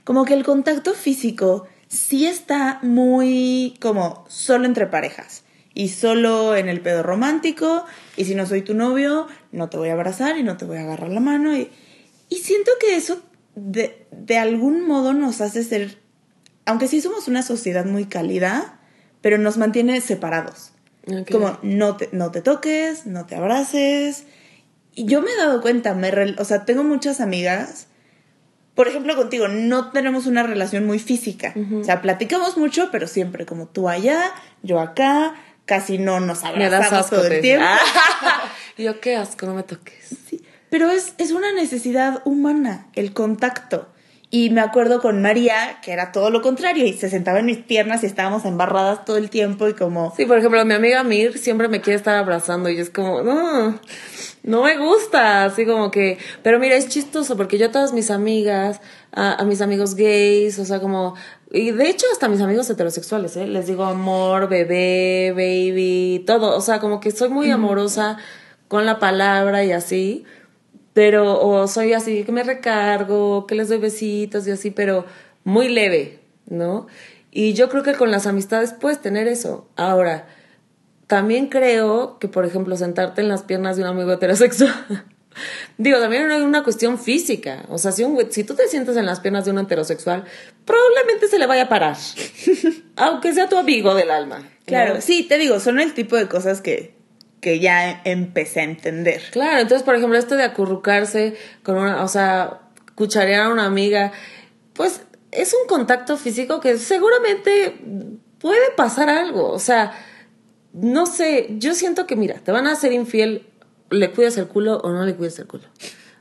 como que el contacto físico sí está muy como solo entre parejas y solo en el pedo romántico y si no soy tu novio no te voy a abrazar y no te voy a agarrar la mano y, y siento que eso de, de algún modo nos hace ser, aunque sí somos una sociedad muy cálida, pero nos mantiene separados. Como no te, no te toques, no te abraces. Y yo me he dado cuenta, me rel- o sea, tengo muchas amigas, por ejemplo contigo, no tenemos una relación muy física. O sea, platicamos mucho, pero siempre como tú allá, yo acá, casi no nos abrazamos todo el tiempo. *laughs* Yo, qué asco, no me toques. Sí, pero es, es una necesidad humana, el contacto. Y me acuerdo con María, que era todo lo contrario, y se sentaba en mis piernas y estábamos embarradas todo el tiempo y como... Sí, por ejemplo, mi amiga Mir siempre me quiere estar abrazando y es como, no, no me gusta, así como que, pero mira, es chistoso porque yo a todas mis amigas, a, a mis amigos gays, o sea, como, y de hecho hasta mis amigos heterosexuales, ¿eh? les digo amor, bebé, baby, todo, o sea, como que soy muy amorosa con la palabra y así, pero, o soy así, que me recargo, que les doy besitos y así, pero muy leve, ¿no? Y yo creo que con las amistades puedes tener eso. Ahora, también creo que, por ejemplo, sentarte en las piernas de un amigo heterosexual. *laughs* Digo, también hay una cuestión física. O sea, si, un si tú te sientas en las piernas de un heterosexual, probablemente se le vaya a parar. *laughs* Aunque sea tu amigo del alma. ¿no? Claro, sí, te digo, son el tipo de cosas que, que ya empecé a entender. Claro, entonces, por ejemplo, esto de acurrucarse con una, o sea, cucharear a una amiga, pues es un contacto físico que seguramente puede pasar algo. O sea, no sé, yo siento que, mira, te van a hacer infiel, le cuidas el culo o no le cuidas el culo.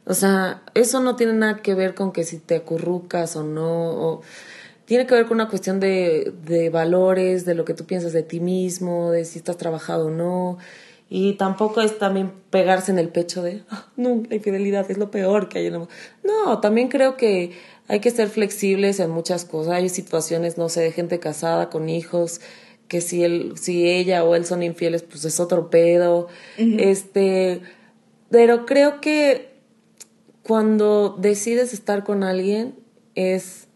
O sea, eso no tiene nada que ver con que si te acurrucas o no. o- tiene que ver con una cuestión de, de valores, de lo que tú piensas de ti mismo, de si estás trabajado o no. Y tampoco es también pegarse en el pecho de, "Ah, no, la infidelidad es lo peor que hay en el mundo. No, también creo que hay que ser flexibles en muchas cosas. Hay situaciones, no sé, de gente casada con hijos, que si él, si ella o él son infieles, pues es otro pedo. Este, pero creo que cuando decides estar con alguien, es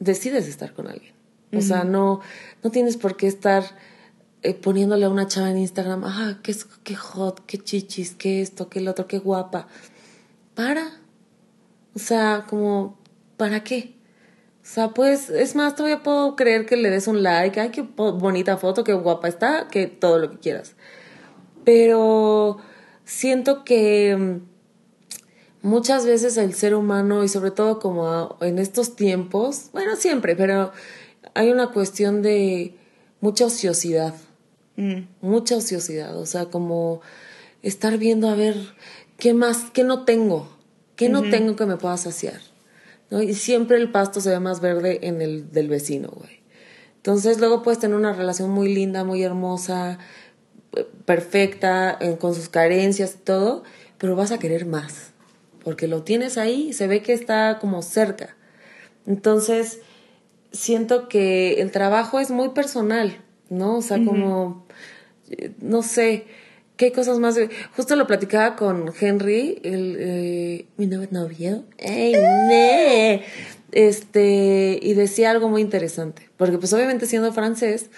decides estar con alguien. O sea, no, no tienes por qué estar eh, poniéndole a una chava en Instagram, ah, qué, es- qué hot, qué chichis, qué esto, qué el otro, qué guapa. Para. O sea, como, ¿para qué? O sea, pues, es más, todavía puedo creer que le des un like, ay, qué bonita foto, qué guapa está, que todo lo que quieras. Pero siento que mm, muchas veces el ser humano, y sobre todo como en estos tiempos, bueno, siempre, pero hay una cuestión de mucha ociosidad. Mm. mucha ociosidad, o sea, como estar viendo a ver qué más, qué no tengo, qué no tengo que me pueda saciar, ¿no? Y siempre el pasto se ve más verde en el del vecino, güey. Entonces luego puedes tener una relación muy linda, muy hermosa, eh, perfecta, en- con sus carencias y todo, pero vas a querer más, porque lo tienes ahí, se ve que está como cerca. Entonces, siento que el trabajo es muy personal, ¿no? O sea, como, eh, no sé, qué cosas más. Justo lo platicaba con Henry, el, eh, mi nuevo novio. ¡Ey, ne! Este, y decía algo muy interesante, porque pues obviamente siendo francés,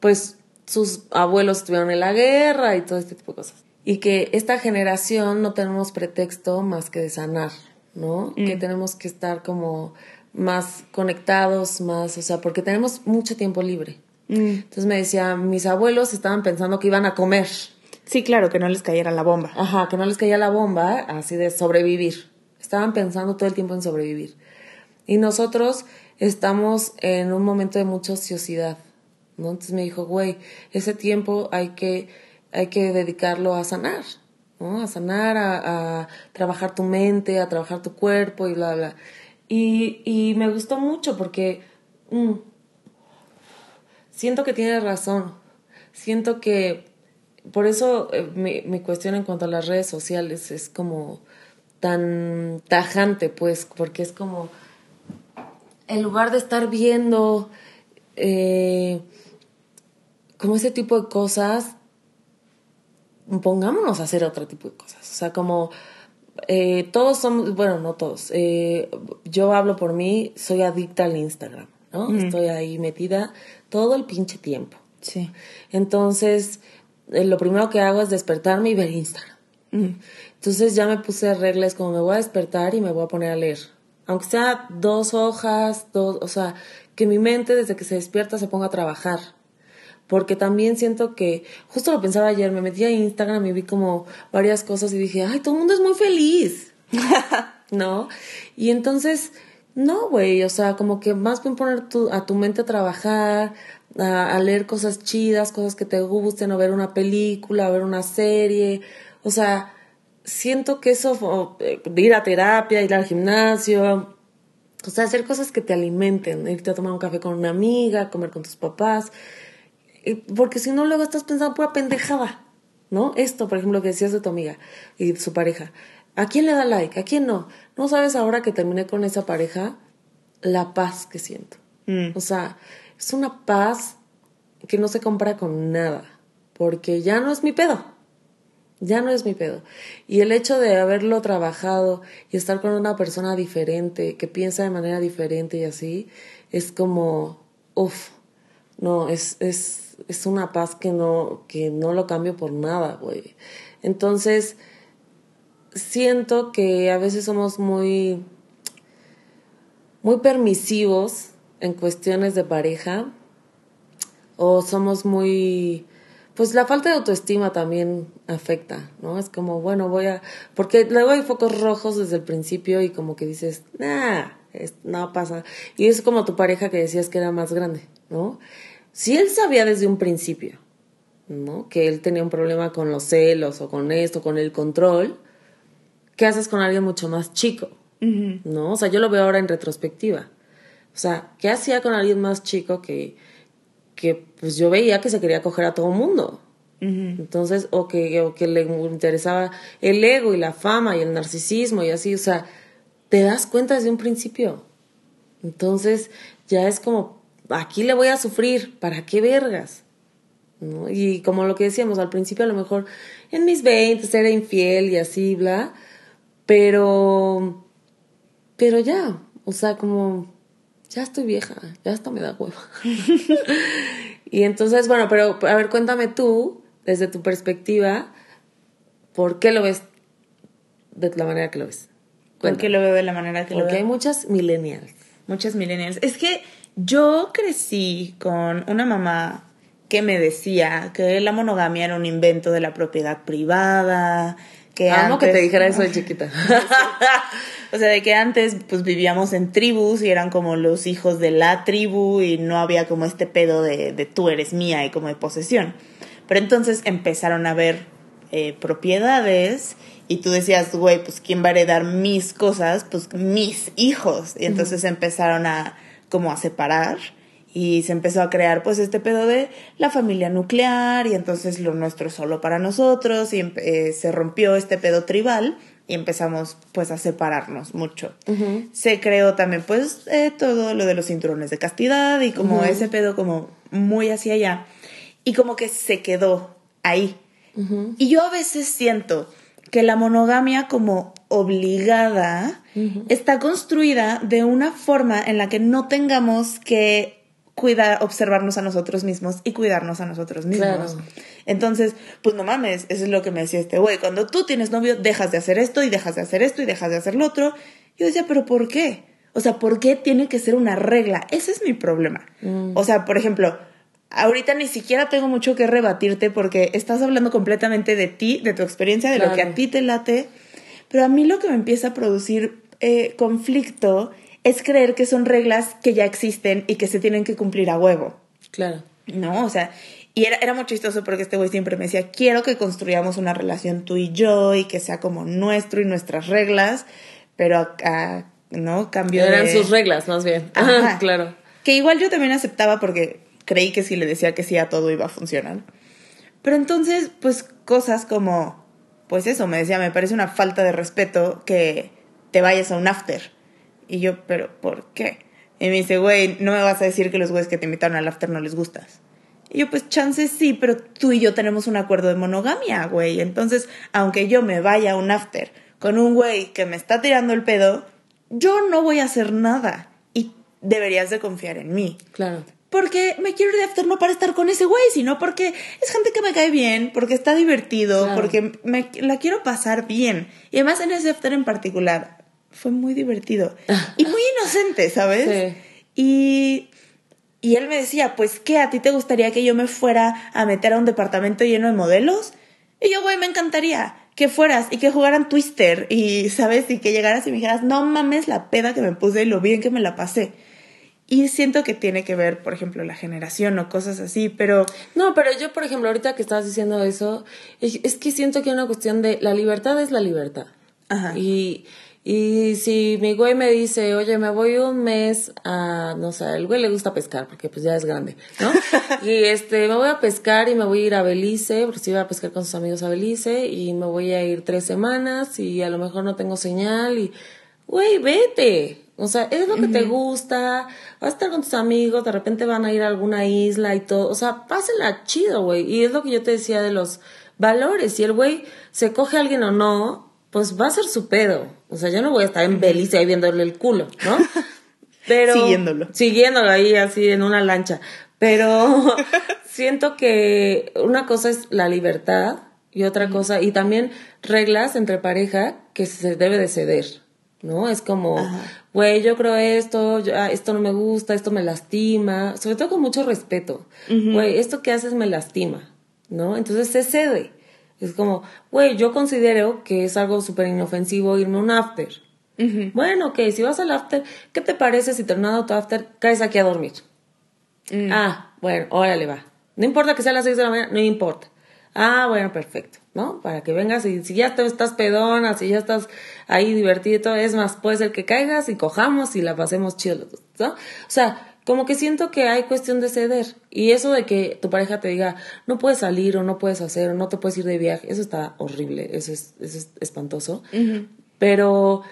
pues sus abuelos estuvieron en la guerra y todo este tipo de cosas. Y que esta generación no tenemos pretexto más que de sanar, ¿no? Que tenemos que estar como más conectados, más, o sea, porque tenemos mucho tiempo libre. Entonces me decía, mis abuelos estaban pensando que iban a comer. Sí, claro, que no les cayera la bomba. Ajá, que no les caía la bomba, así de sobrevivir. Estaban pensando todo el tiempo en sobrevivir. Y nosotros estamos en un momento de mucha ociosidad, ¿no? Entonces me dijo, güey, ese tiempo hay que, hay que dedicarlo a sanar, ¿no? A sanar, a, trabajar tu mente, a trabajar tu cuerpo y bla, bla. Y, y me gustó mucho porque mm, siento que tiene razón. Siento que por eso eh, mi, mi cuestión en cuanto a las redes sociales es como tan tajante, pues, porque es como, en lugar de estar viendo eh, como ese tipo de cosas, pongámonos a hacer otro tipo de cosas. O sea, como eh, todos somos, bueno, no todos, yo hablo por mí, soy adicta al Instagram, ¿no? Estoy ahí metida todo el pinche tiempo. Sí. Entonces, eh, lo primero que hago es despertarme y ver Instagram. Entonces ya me puse reglas como me voy a despertar y me voy a poner a leer. Aunque sea dos hojas, dos, o sea, que mi mente desde que se despierta se ponga a trabajar. Porque también siento que, justo lo pensaba ayer, me metí a Instagram y vi como varias cosas y dije, ay, todo el mundo es muy feliz. *laughs* ¿No? Y entonces, no, güey, o sea, como que más bien poner tu, a tu mente a trabajar, a, leer cosas chidas, cosas que te gusten, o ver una película, o ver una serie. O sea, siento que eso, eh, ir a terapia, ir al gimnasio, o sea, hacer cosas que te alimenten, irte a tomar un café con una amiga, comer con tus papás, porque si no luego estás pensando pura pendejada, ¿no? Esto, por ejemplo, que decías de tu amiga y su pareja. ¿A quién le da like? ¿A quién no? No sabes ahora que terminé con esa pareja la paz que siento. Mm. O sea, es una paz que no se compara con nada, porque ya no es mi pedo. Ya no es mi pedo. Y el hecho de haberlo trabajado y estar con una persona diferente, que piensa de manera diferente y así, es como, uff, no, es, es, es una paz que no, que no lo cambio por nada, güey. Entonces, siento que a veces somos muy, muy permisivos en cuestiones de pareja o somos muy pues la falta de autoestima también afecta, ¿no? Es como, bueno, voy a... Porque luego hay focos rojos desde el principio y como que dices, nah, es- no pasa. Y es como tu pareja que decías que era más grande, ¿no? Si él sabía desde un principio, ¿no? Que él tenía un problema con los celos o con esto, con el control, ¿qué haces con alguien mucho más chico? ¿No? O sea, yo lo veo ahora en retrospectiva. O sea, ¿qué hacía con alguien más chico que, que pues yo veía que se quería coger a todo mundo? Entonces, o que, o que le interesaba el ego y la fama y el narcisismo y así, o sea, te das cuenta desde un principio. Entonces, ya es como, aquí le voy a sufrir, ¿para qué vergas? ¿No? Y como lo que decíamos al principio, a lo mejor en mis 20 era infiel y así, bla, pero, pero ya, o sea, como, ya estoy vieja, ya hasta me da hueva. *laughs* y entonces, bueno, pero a ver, cuéntame tú, desde tu perspectiva, ¿por qué lo ves de la manera que lo ves? Porque lo veo de la manera que lo Porque veo. hay muchas millennials. Muchas millennials. Es que yo crecí con una mamá que me decía que la monogamia era un invento de la propiedad privada, que Amo que te dijera eso de *laughs* chiquita. O sea, de que antes pues vivíamos en tribus y eran como los hijos de la tribu y no había como este pedo de, de tú eres mía y como de posesión. Pero entonces empezaron a ver eh, propiedades y tú decías, güey, pues ¿quién va a heredar mis cosas? Pues mis hijos. Y entonces empezaron a como a separar y se empezó a crear pues este pedo de la familia nuclear y entonces lo nuestro es solo para nosotros y eh, se rompió este pedo tribal y empezamos pues a separarnos mucho. Se creó también pues eh, todo lo de los cinturones de castidad y como ese pedo como muy hacia allá y como que se quedó ahí. Y yo a veces siento que la monogamia como obligada está construida de una forma en la que no tengamos que cuidar, observarnos a nosotros mismos y cuidarnos a nosotros mismos. Claro. Entonces, pues no mames, eso es lo que me decía este güey. Cuando tú tienes novio, dejas de hacer esto y dejas de hacer esto y dejas de hacer lo otro. Yo decía, pero ¿por qué? O sea, ¿por qué tiene que ser una regla? Ese es mi problema. O sea, por ejemplo, ahorita ni siquiera tengo mucho que rebatirte porque estás hablando completamente de ti, de tu experiencia, de lo que a ti te late. Pero a mí lo que me empieza a producir eh, conflicto es creer que son reglas que ya existen y que se tienen que cumplir a huevo. Claro. No, o sea, y era, era muy chistoso porque este güey siempre me decía, quiero que construyamos una relación tú y yo y que sea como nuestro y nuestras reglas, pero acá, ¿no? Cambió Eran sus reglas, más bien. *laughs* Ajá, claro. Que igual yo también aceptaba porque creí que si le decía que sí a todo iba a funcionar. Pero entonces, pues cosas como, pues eso, me decía, me parece una falta de respeto que te vayas a un after. Y yo, pero ¿por qué? Y me dice, güey, no me vas a decir que los güeyes que te invitaron al after no les gustas. Y yo, pues chances sí, pero tú y yo tenemos un acuerdo de monogamia, güey. Entonces, aunque yo me vaya a un after con un güey que me está tirando el pedo, yo no voy a hacer nada. Y deberías de confiar en mí. Claro. Porque me quiero ir de after no para estar con ese güey, sino porque es gente que me cae bien, porque está divertido, Claro. porque me, la quiero pasar bien. Y además en ese after en particular fue muy divertido *laughs* y muy inocente, ¿sabes? Sí. Y, y él me decía, pues, ¿qué? ¿A ti te gustaría que yo me fuera a meter a un departamento lleno de modelos? Y yo, güey, me encantaría que fueras y que jugaran Twister y, ¿sabes? Y que llegaras y me dijeras, no mames la peda que me puse y lo bien que me la pasé. Y siento que tiene que ver, por ejemplo, la generación o cosas así, pero No, pero yo, por ejemplo, ahorita que estabas diciendo eso, es es que siento que hay una cuestión de la libertad es la libertad. Ajá. Y, y si mi güey me dice, oye, me voy un mes a, no sé, el güey le gusta pescar porque pues ya es grande, ¿no? *laughs* y este, me voy a pescar y me voy a ir a Belice, porque si iba a pescar con sus amigos a Belice y me voy a ir tres semanas y a lo mejor no tengo señal y, güey, vete. O sea, es lo que te gusta, vas a estar con tus amigos, de repente van a ir a alguna isla y todo. O sea, pásenla chido, güey. Y es lo que yo te decía de los valores. Si el güey se coge a alguien o no, pues va a ser su pedo. O sea, yo no voy a estar en Belice ahí viéndole el culo, ¿no? *laughs* Pero. Siguiéndolo. Siguiéndolo ahí así en una lancha. Pero *laughs* *laughs* siento que una cosa es la libertad y otra cosa, y también reglas entre pareja que se debe de ceder, ¿no? Es como, güey, yo creo esto, yo- ah, esto no me gusta, esto me lastima, sobre todo con mucho respeto. Güey, esto que haces me lastima, ¿no? Entonces se cede. Es como, güey, yo considero que es algo súper inofensivo irme a un after. Bueno, ok, si vas al after, ¿qué te parece si terminado tu after caes aquí a dormir? Ah, bueno, órale, va. No importa que sea a las 6 de la mañana, no importa. Ah, bueno, perfecto, ¿no? Para que vengas y si ya te estás pedona, si ya estás ahí divertido y todo, es más, puede ser que caigas y cojamos y la pasemos chido los dos, ¿no? O sea, como que siento que hay cuestión de ceder. Y eso de que tu pareja te diga, no puedes salir o no puedes hacer o no te puedes ir de viaje, eso está horrible, eso es, eso es espantoso. Pero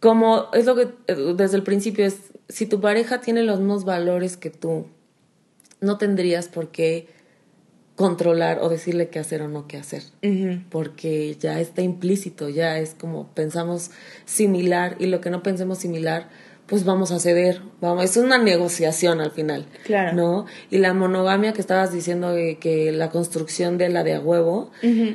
como es lo que desde el principio es, si tu pareja tiene los mismos valores que tú, no tendrías por qué controlar o decirle qué hacer o no qué hacer. Porque ya está implícito, ya es como pensamos similar y lo que no pensemos similar, pues vamos a ceder. Vamos, es una negociación al final. Claro. ¿No? Y la monogamia que estabas diciendo de que la construcción de la de a huevo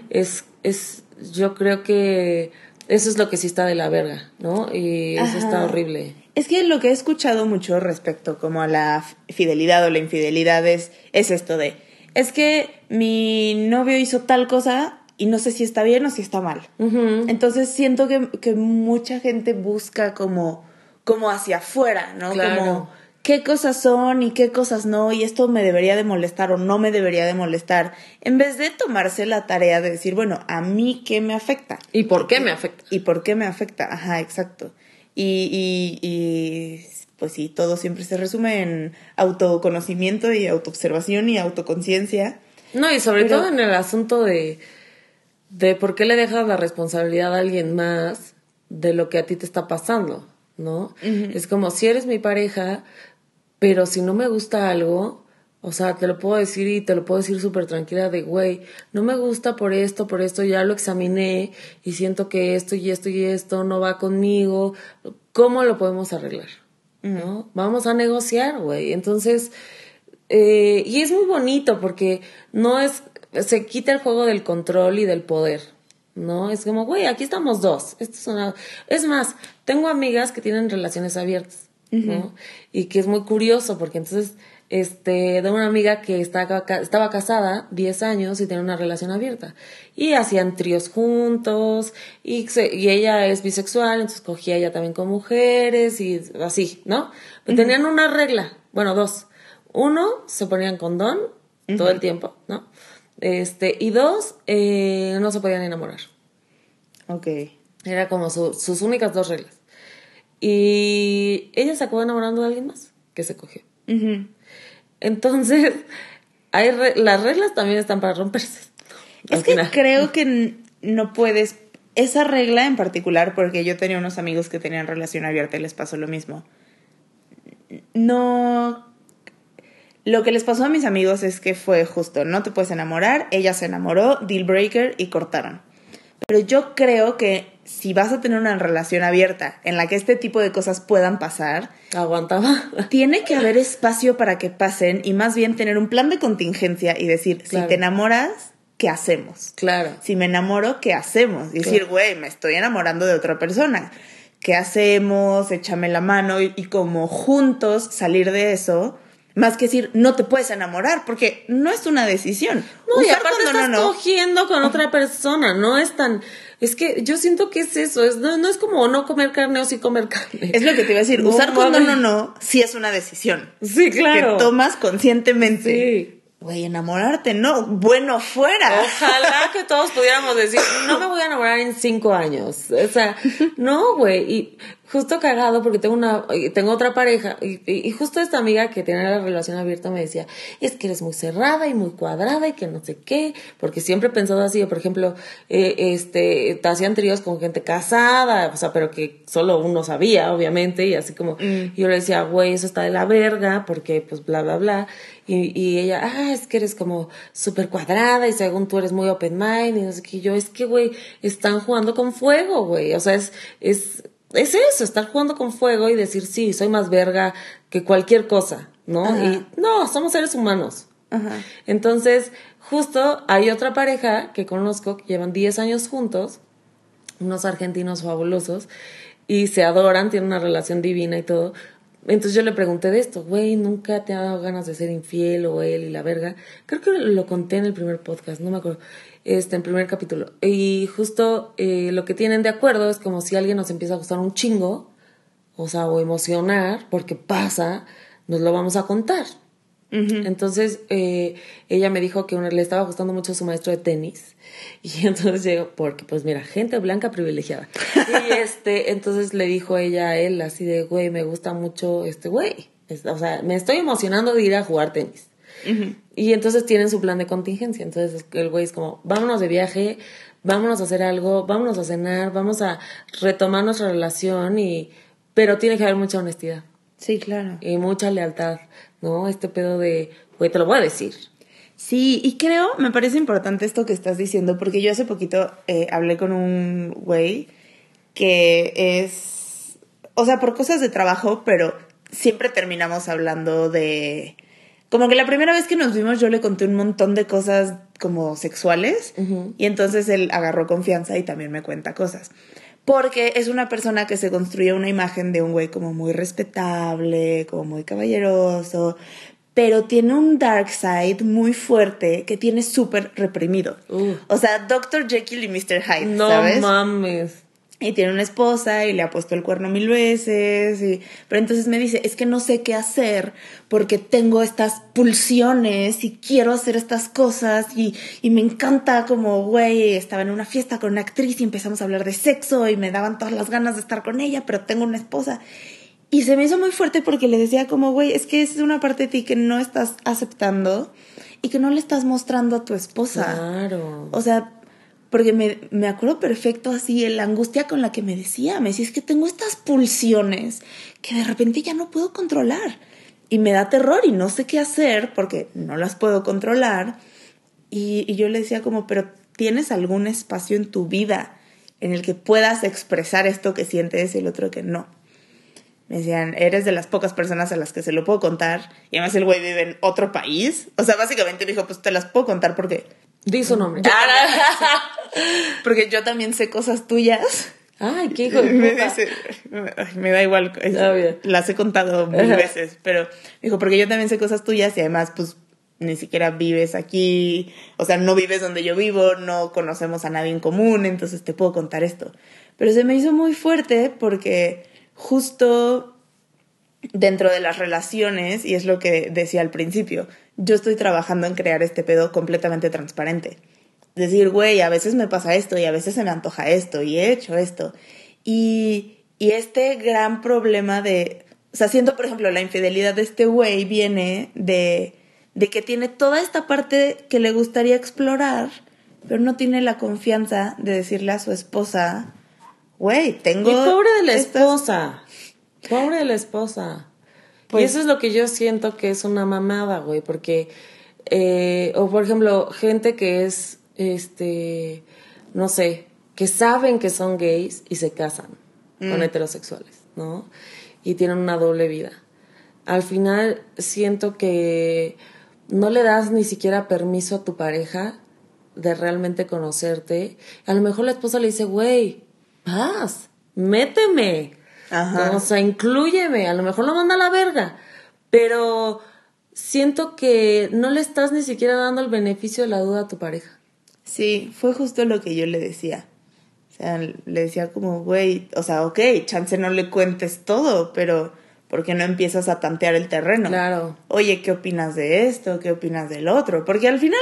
es, es, yo creo que eso es lo que sí está de la verga, ¿no? Y eso está horrible. Es que lo que he escuchado mucho respecto como a la fidelidad o la infidelidad es, es esto de, es que mi novio hizo tal cosa y no sé si está bien o si está mal. Entonces siento que, que mucha gente busca como, como hacia afuera, ¿no? Claro. Como qué cosas son y qué cosas no, y esto me debería de molestar o no me debería de molestar, en vez de tomarse la tarea de decir, bueno, a mí qué me afecta. ¿Y por qué me afecta? ¿Y por qué me afecta? Ajá, exacto. Y, y, y pues sí, todo siempre se resume en autoconocimiento y autoobservación y autoconciencia. No, y sobre Pero- todo en el asunto de, de por qué le dejas la responsabilidad a alguien más de lo que a ti te está pasando, ¿no? Es como si eres mi pareja, pero si no me gusta algo, o sea, te lo puedo decir y te lo puedo decir súper tranquila de, güey, no me gusta por esto, por esto, ya lo examiné y siento que esto y esto y esto no va conmigo, ¿cómo lo podemos arreglar? ¿No? Vamos a negociar, güey. Entonces, eh, y es muy bonito porque no es, se quita el juego del control y del poder, ¿no? Es como, güey, aquí estamos dos. Esto es, una... es más, tengo amigas que tienen relaciones abiertas, ¿no? Y que es muy curioso porque entonces, este, de una amiga que estaba, estaba casada 10 años y tenía una relación abierta. Y hacían tríos juntos y, y ella es bisexual, entonces cogía ella también con mujeres y así, ¿no? Pero tenían una regla, bueno, dos. Uno, se ponían condón todo el tiempo, ¿no? Este, y dos, eh, no se podían enamorar. Ok. Era como sus únicas dos reglas. Y ella se acabó enamorando de alguien más que se cogió. Entonces, *laughs* hay las reglas también están para romperse. Es que creo que no puedes. Esa regla en particular, porque yo tenía unos amigos que tenían relación abierta y les pasó lo mismo. No lo que les pasó a mis amigos es que fue justo, no te puedes enamorar, ella se enamoró, deal breaker y cortaron. Pero yo creo que si vas a tener una relación abierta en la que este tipo de cosas puedan pasar, aguantaba. Tiene que haber espacio para que pasen y más bien tener un plan de contingencia y decir, si te enamoras, ¿qué hacemos? Claro. Si me enamoro, ¿qué hacemos? Y decir, güey, me estoy enamorando de otra persona. ¿Qué hacemos? Échame la mano y como juntos salir de eso más que decir, no te puedes enamorar, porque no es una decisión. No, y aparte estás cogiendo con otra persona, no es tan... Es que yo siento que es eso, es, no, es como no comer carne o sí comer carne. Es lo que te iba a decir, usar cuando no, no, sí es una decisión. Sí, claro. Que tomas conscientemente. Sí. Güey, enamorarte, no, bueno fuera. Ojalá *laughs* que todos pudiéramos decir, no me voy a enamorar en cinco años. O sea, no, güey. Y justo cagado porque tengo una, tengo otra pareja y, y, justo esta amiga que tiene la relación abierta me decía, es que eres muy cerrada y muy cuadrada y que no sé qué, porque siempre he pensado así, por ejemplo, eh, este, te hacían tríos con gente casada, o sea, pero que solo uno sabía, obviamente, y así como, mm. yo le decía, güey, eso está de la verga, porque pues bla, bla, bla, y, y ella, ah, es que eres como súper cuadrada y según tú eres muy open mind y no sé qué, yo, es que, güey, están jugando con fuego, güey, o sea, es, es, es eso, estar jugando con fuego y decir, sí, soy más verga que cualquier cosa, ¿no? Y no, somos seres humanos. Ajá. Entonces, justo hay otra pareja que conozco que llevan 10 años juntos, unos argentinos fabulosos, y se adoran, tienen una relación divina y todo. Entonces yo le pregunté de esto, güey, nunca te ha dado ganas de ser infiel o él y la verga. Creo que lo conté en el primer podcast, no me acuerdo este, en primer capítulo. Y justo eh, lo que tienen de acuerdo es como si alguien nos empieza a gustar un chingo, o sea, o emocionar, porque pasa, nos lo vamos a contar. Entonces, eh, ella me dijo que le estaba gustando mucho su maestro de tenis. *laughs* Y entonces llegó, porque pues mira, gente blanca privilegiada. y este, entonces le dijo ella a él así de, güey, me gusta mucho este güey. O sea, me estoy emocionando de ir a jugar tenis. Y entonces tienen su plan de contingencia. Entonces el güey es como, vámonos de viaje, vámonos a hacer algo, vámonos a cenar, vamos a retomar nuestra relación y... Pero tiene que haber mucha honestidad. Sí, claro. Y mucha lealtad, ¿no? Este pedo de, güey, te lo voy a decir. Sí, y creo, me parece importante esto que estás diciendo, porque yo hace poquito eh, hablé con un güey que es, o sea, por cosas de trabajo, pero siempre terminamos hablando de como que la primera vez que nos vimos yo le conté un montón de cosas como sexuales y entonces él agarró confianza y también me cuenta cosas. Porque es una persona que se construye una imagen de un güey como muy respetable, como muy caballeroso, pero tiene un dark side muy fuerte que tiene súper reprimido. O sea, Dr. Jekyll y Mr. Hyde, no mames y tiene una esposa y le ha puesto el cuerno mil veces. Y... Pero entonces me dice, es que no sé qué hacer porque tengo estas pulsiones y quiero hacer estas cosas y, y me encanta como, güey, estaba en una fiesta con una actriz y empezamos a hablar de sexo y me daban todas las ganas de estar con ella, pero tengo una esposa. Y se me hizo muy fuerte porque le decía como, güey, es que es una parte de ti que no estás aceptando y que no le estás mostrando a tu esposa. Claro. O sea, porque me, me, acuerdo perfecto así, la angustia con la que me decía, me decía, es que tengo estas pulsiones que de repente ya no puedo controlar y me da terror y no sé qué hacer porque no las puedo controlar. Y, yo le decía como, pero ¿tienes algún espacio en tu vida en el que puedas expresar esto que sientes y el otro que no? Me decían, eres de las pocas personas a las que se lo puedo contar. Y además el güey vive en otro país. O sea, básicamente me dijo, pues te las puedo contar porque Di su nombre. *laughs* Porque yo también sé cosas tuyas. Ay, qué hijo de *laughs* Me, dice- da igual, es- Ah, las he contado mil Ajá. veces, pero dijo, porque yo también sé cosas tuyas y además, pues, ni siquiera vives aquí, o sea, no vives donde yo vivo, no conocemos a nadie en común, entonces te puedo contar esto. Pero se me hizo muy fuerte porque justo dentro de las relaciones, y es lo que decía al principio, yo estoy trabajando en crear este pedo completamente transparente. Decir, güey, a veces me pasa esto y a veces se me antoja esto y he hecho esto. Y, y este gran problema de, o sea, siento, por ejemplo, la infidelidad de este güey viene de, de que tiene toda esta parte que le gustaría explorar, pero no tiene la confianza de decirle a su esposa, güey, tengo... Y pobre de la estas- esposa. Pobre de la esposa. Pues- y eso es lo que yo siento que es una mamada, güey, porque, eh, o por ejemplo, gente que es, este, no sé, que saben que son gays y se casan con heterosexuales, ¿no? Y tienen una doble vida. Al final siento que no le das ni siquiera permiso a tu pareja de realmente conocerte. A lo mejor la esposa le dice, güey, vas, méteme. Ajá. O sea, inclúyeme. A lo mejor lo manda a la verga. Pero siento que no le estás ni siquiera dando el beneficio de la duda a tu pareja. Sí, fue justo lo que yo le decía. O sea, le decía como, güey, o sea, ok, chance no le cuentes todo, pero ¿por qué no empiezas a tantear el terreno? Claro. Oye, ¿qué opinas de esto? ¿Qué opinas del otro? Porque al final,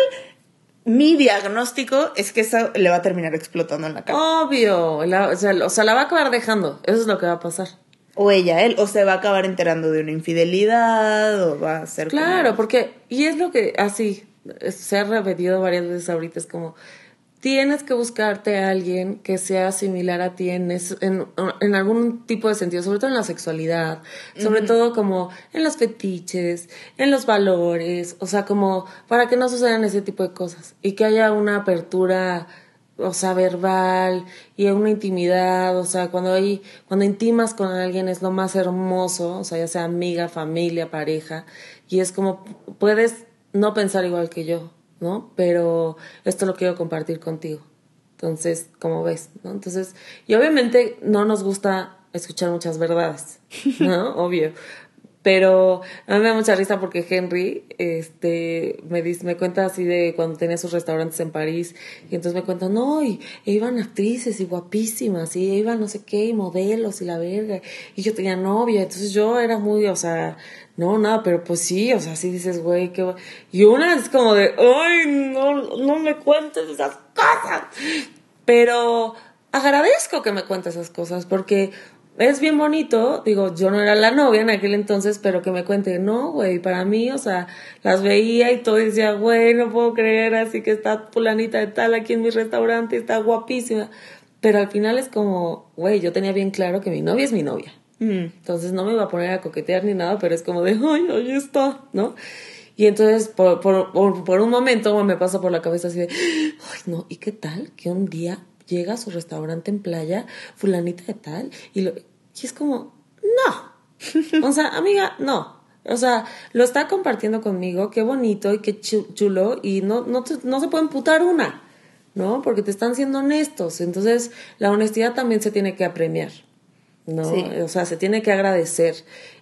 mi diagnóstico es que eso le va a terminar explotando en la cara. Obvio. La- o, sea, o sea, la va a acabar dejando. Eso es lo que va a pasar. O ella, él, o se va a acabar enterando de una infidelidad, o va a ser como- Claro, porque, y es lo que así se ha repetido varias veces ahorita, es como, tienes que buscarte a alguien que sea similar a ti en, es- en, en algún tipo de sentido, sobre todo en la sexualidad, sobre todo como en los fetiches, en los valores, o sea, como para que no sucedan ese tipo de cosas y que haya una apertura o sea, verbal y una intimidad, o sea, cuando hay, cuando intimas con alguien es lo más hermoso, o sea, ya sea amiga, familia, pareja, y es como puedes no pensar igual que yo, ¿no? Pero esto lo quiero compartir contigo. Entonces, como ves, ¿no? Entonces, y obviamente no nos gusta escuchar muchas verdades, ¿no? *laughs* Obvio. Pero a mí me da mucha risa porque Henry este, me, dice, me cuenta así de cuando tenía sus restaurantes en París. Y entonces me cuenta, no, y, e iban actrices y guapísimas, y iban no sé qué, y modelos y la verga. Y yo tenía novia, entonces yo era muy, o sea, no, nada, pero pues sí, o sea, sí dices, güey, qué. bu-". Y una es como de, ay, no, no me cuentes esas cosas. Pero agradezco que me cuentes esas cosas porque es bien bonito, digo, yo no era la novia en aquel entonces, pero que me cuente, no, güey, para mí, o sea, las veía y todo y decía, güey, no puedo creer, así que está fulanita de tal aquí en mi restaurante, está guapísima. Pero al final es como, güey, yo tenía bien claro que mi novia es mi novia. Mm. Entonces no me iba a poner a coquetear ni nada, pero es como de, ay, ahí está, ¿no? Y entonces por, por, por, por un momento me pasa por la cabeza así de, ay, no, ¿y qué tal que un día llega a su restaurante en playa, fulanita de tal, y, lo, y es como, no, o sea, amiga, no. O sea, lo está compartiendo conmigo, qué bonito y qué chu- chulo, y no, no, no se puede emputar una, ¿no? Porque te están siendo honestos. Entonces, la honestidad también se tiene que apremiar. ¿No? Sí. O sea, se tiene que agradecer.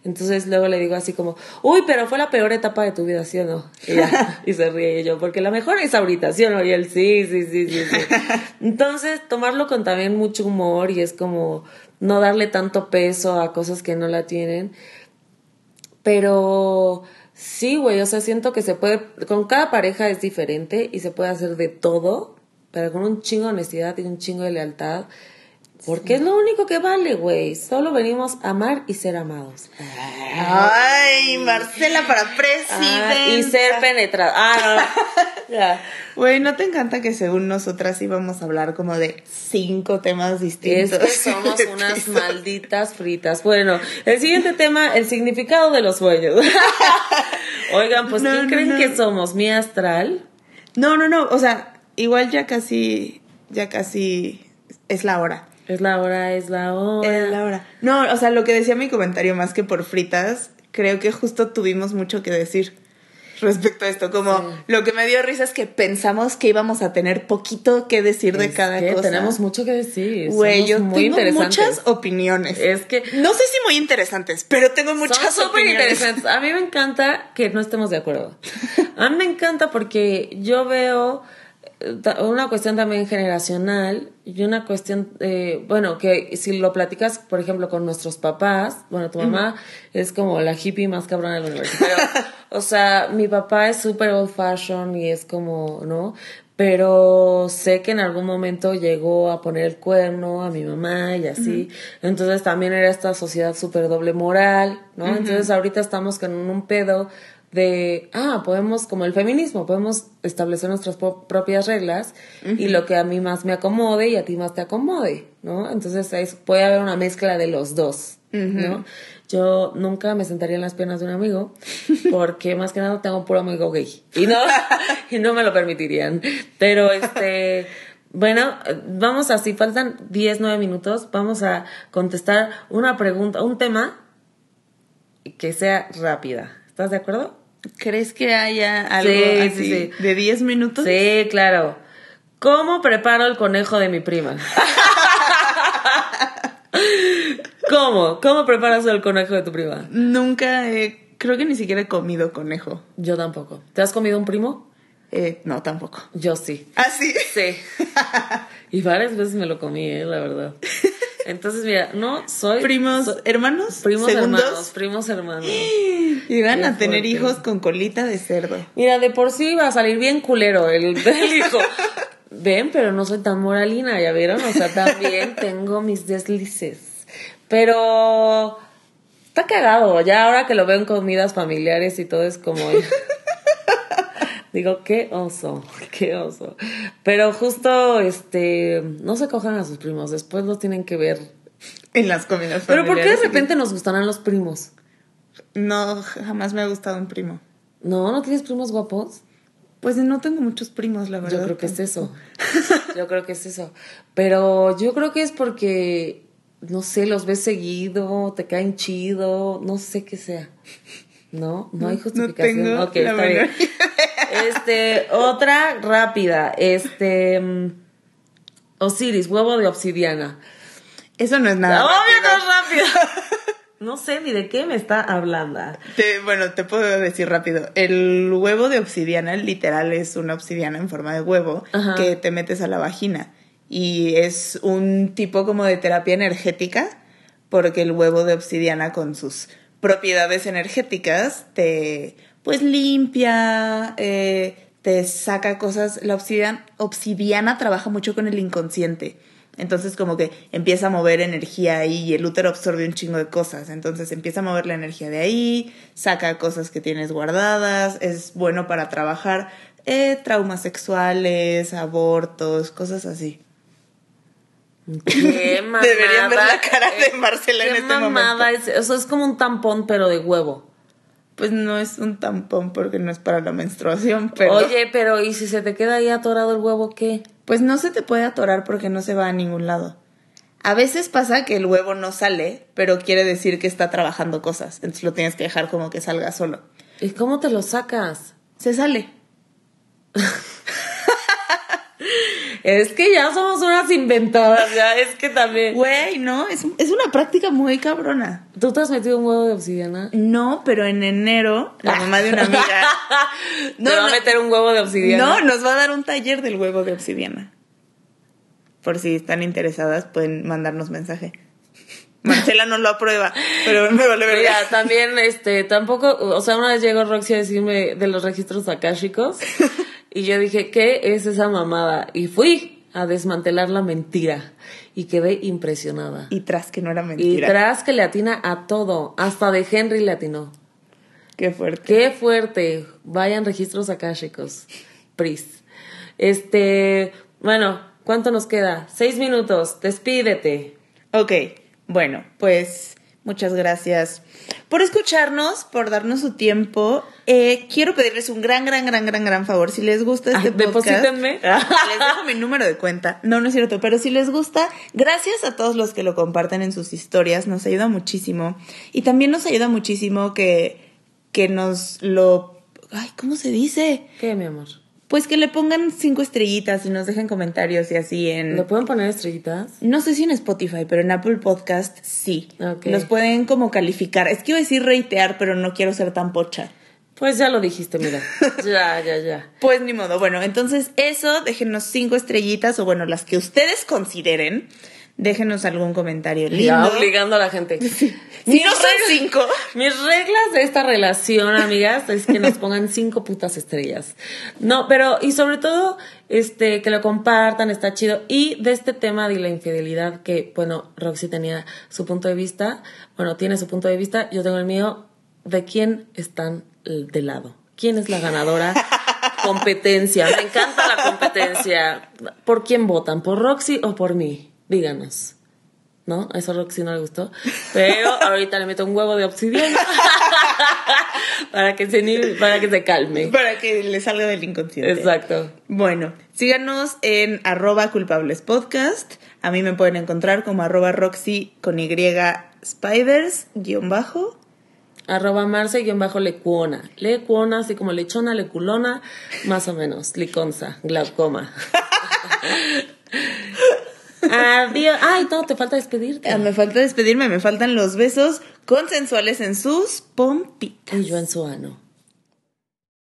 Entonces luego le digo así como, uy, pero fue la peor etapa de tu vida, ¿sí o no? Y, ya, *laughs* y se ríe y yo, porque la mejor es ahorita, ¿sí o no? Y él, sí, sí, sí, sí, sí. *laughs* Entonces, tomarlo con también mucho humor y es como no darle tanto peso a cosas que no la tienen. Pero sí, güey, o sea, siento que se puede, con cada pareja es diferente y se puede hacer de todo, pero con un chingo de honestidad y un chingo de lealtad. Porque es lo único que vale, güey. Solo venimos a amar y ser amados. Ay, Marcela para presidenta. Ah, y ser penetrada. Ah, no. *laughs* Güey, ¿no te encanta que según nosotras íbamos a hablar como de cinco temas Es distintos? que somos *laughs* unas malditas fritas. Bueno, el siguiente tema, el significado de los sueños. *laughs* Oigan, pues No, ¿quién no, creen no. que somos? ¿Mi astral? No, no, no, o sea, igual ya casi, ya casi es la hora. Es la hora, es la hora. Es la hora. No, o sea, lo que decía mi comentario más que por fritas, creo que justo tuvimos mucho que decir. respecto a esto. Como lo que me dio risa es que pensamos que íbamos a tener poquito que decir de cada que cosa. Tenemos mucho que decir. Güey, yo muy tengo interesantes. muchas opiniones. Es que No sé si muy interesantes, pero tengo muchas Son opiniones. interesantes. A mí me encanta que no estemos de acuerdo. *laughs* A mí me encanta porque yo veo una cuestión también generacional y una cuestión, eh, bueno, que si lo platicas, por ejemplo, con nuestros papás, bueno, tu mamá es como la hippie más cabrona del universo, pero, o sea, mi papá es súper old fashion y es como, ¿no? Pero sé que en algún momento llegó a poner el cuerno a mi mamá y así. Entonces también era esta sociedad súper doble moral, ¿no? Entonces ahorita estamos con un pedo de, ah, podemos, como el feminismo, podemos establecer nuestras propias reglas y lo que a mí más me acomode y a ti más te acomode, ¿no? Entonces es- puede haber una mezcla de los dos, ¿no? Yo nunca me sentaría en las piernas de un amigo porque más que nada tengo un puro amigo gay y no, *laughs* y no me lo permitirían. Pero este... Bueno, vamos así, faltan 10, 9 minutos. Vamos a contestar una pregunta, un tema que sea rápida. ¿Estás de acuerdo? ¿Crees que haya algo Sí, sí, así sí. de 10 minutos? Sí, claro. ¿Cómo preparo el conejo de mi prima? *laughs* ¿Cómo? ¿Cómo preparas el conejo de tu prima? Nunca he, creo que ni siquiera he comido conejo. Yo tampoco. ¿Te has comido un primo? Eh, no, tampoco. Yo sí. ¿Ah, sí? Sí. *laughs* y varias veces me lo comí, eh, la verdad. *laughs* Entonces, mira, no soy... ¿Primos hermanos? primos ¿Segundos? hermanos, primos hermanos. *gasps* Y van a tener fuerte. hijos con colita de cerdo. Mira, de por sí va a salir bien culero el, *laughs* el hijo. Ven, pero no soy tan moralina, ¿ya vieron? O sea, también *laughs* tengo mis deslices. Pero está cagado. Ya ahora que lo veo en comidas familiares y todo es como... Digo, qué oso, *laughs* qué oso. Pero justo, este, no se cojan a sus primos, después los tienen que ver. En las comidas Pero ¿por qué de familiares. repente nos gustarán los primos? No, jamás me ha gustado un primo. ¿No? ¿No tienes primos guapos? Pues no tengo muchos primos, la verdad. Yo creo que es eso. *laughs* Yo creo que es eso. Pero yo creo que es porque, no sé, los ves seguido, te caen chido, no sé qué sea. ¿No? No hay No justificación. tengo ok, la está bien. *laughs* Este, otra rápida. Este. mm, Osiris, huevo de obsidiana. Eso no es nada. Obvio no rápido. es rápido. *laughs* No sé ni de qué me está hablando. Te- bueno, te puedo decir rápido. El huevo de obsidiana, literal, es una obsidiana en forma de huevo Ajá. que te metes a la vagina. Y es un tipo como de terapia energética, porque el huevo de obsidiana con sus propiedades energéticas te pues limpia, eh, te saca cosas. La obsidiana, trabaja mucho con el inconsciente. Entonces como que empieza a mover energía ahí y el útero absorbe un chingo de cosas. Entonces empieza a mover la energía de ahí, saca cosas que tienes guardadas, es bueno para trabajar eh, traumas sexuales, abortos, cosas así. Qué mamada. *laughs* Deberían ver la cara de eh, Marcela en este mamada es, eso es como un tampón pero de huevo. Pues no es un tampón porque no es para la menstruación, pero Oye, pero ¿y si se te queda ahí atorado el huevo qué? pues no se te puede atorar porque no se va a ningún lado. A veces pasa que el huevo no sale, pero quiere decir que está trabajando cosas, entonces lo tienes que dejar como que salga solo. ¿Y cómo te lo sacas? Se sale. *laughs* Es que ya somos unas inventadas, ya es que también. Güey, no, es, es una práctica muy cabrona. ¿Tú te has metido un huevo de obsidiana? No, pero en enero, la mamá de una amiga. *laughs* No, ¿Te va no. a meter un huevo de obsidiana? No, nos va a dar un taller del huevo de obsidiana. Por si están interesadas, pueden mandarnos mensaje. Marcela no lo aprueba, pero me vale verga. Mira, también, este, tampoco, o sea, una vez llegó Roxy a decirme de los registros akáshicos *laughs* y yo dije, ¿qué es esa mamada? Y fui a desmantelar la mentira y quedé impresionada. Y tras que no era Y mentira. tras que le atina a todo, hasta de Henry le atinó. Qué fuerte. Qué fuerte. Vayan registros akáshicos. Pris. Este, bueno, ¿cuánto nos queda? Seis minutos. Despídete. Ok, bueno, pues muchas gracias por escucharnos, por darnos su tiempo. Eh, quiero pedirles un gran, gran, gran, gran, gran favor. Si les gusta este Ay, podcast, deposítenme. *laughs* les dejo mi número de cuenta. No, no es cierto, pero si les gusta, gracias a todos los que lo comparten en sus historias, nos ayuda muchísimo. Y también nos ayuda muchísimo que, que nos lo Ay, ¿cómo se dice? ¿Qué, mi amor? Pues que le pongan cinco estrellitas y nos dejen comentarios y así en... ¿Le pueden poner estrellitas? No sé si en Spotify, pero en Apple Podcast sí. Ok. Los pueden como calificar. Es que iba a decir reitear, pero no quiero ser tan pocha. Pues ya lo dijiste, mira. *laughs* ya, ya, ya. Pues ni modo. Bueno, entonces eso, déjenos cinco estrellitas o bueno, las que ustedes consideren. Déjenos algún comentario lindo. Ya obligando a la gente. *laughs* Si no son cinco. Mis reglas de esta relación, amigas, es que nos pongan cinco putas estrellas. No, pero, y sobre todo, este, que lo compartan, está chido. Y de este tema de la infidelidad, que, bueno, Roxy tenía su punto de vista, bueno, tiene su punto de vista, yo tengo el mío, de quién están de lado. ¿Quién es la ganadora? *laughs* Competencia. Me encanta la competencia. ¿Por quién votan? ¿Por Roxy o por mí? Díganos. ¿No? A eso Roxy no le gustó. Pero *laughs* ahorita le meto un huevo de obsidiana. *laughs* para, que se, ni- para que se calme. Para que le salga del inconsciente. Exacto. Bueno, síganos en arroba culpables podcast. A mí me pueden encontrar como arroba roxy con y spiders guion bajo. Arroba Marce guion bajo lecuona. Lecuona, así como lechona, leculona, más o menos. Liconza, glaucoma. *laughs* Adiós. Ay, no, te falta despedirte. Ah, me falta despedirme, me faltan los besos consensuales en sus pompitas. Y yo en su ano.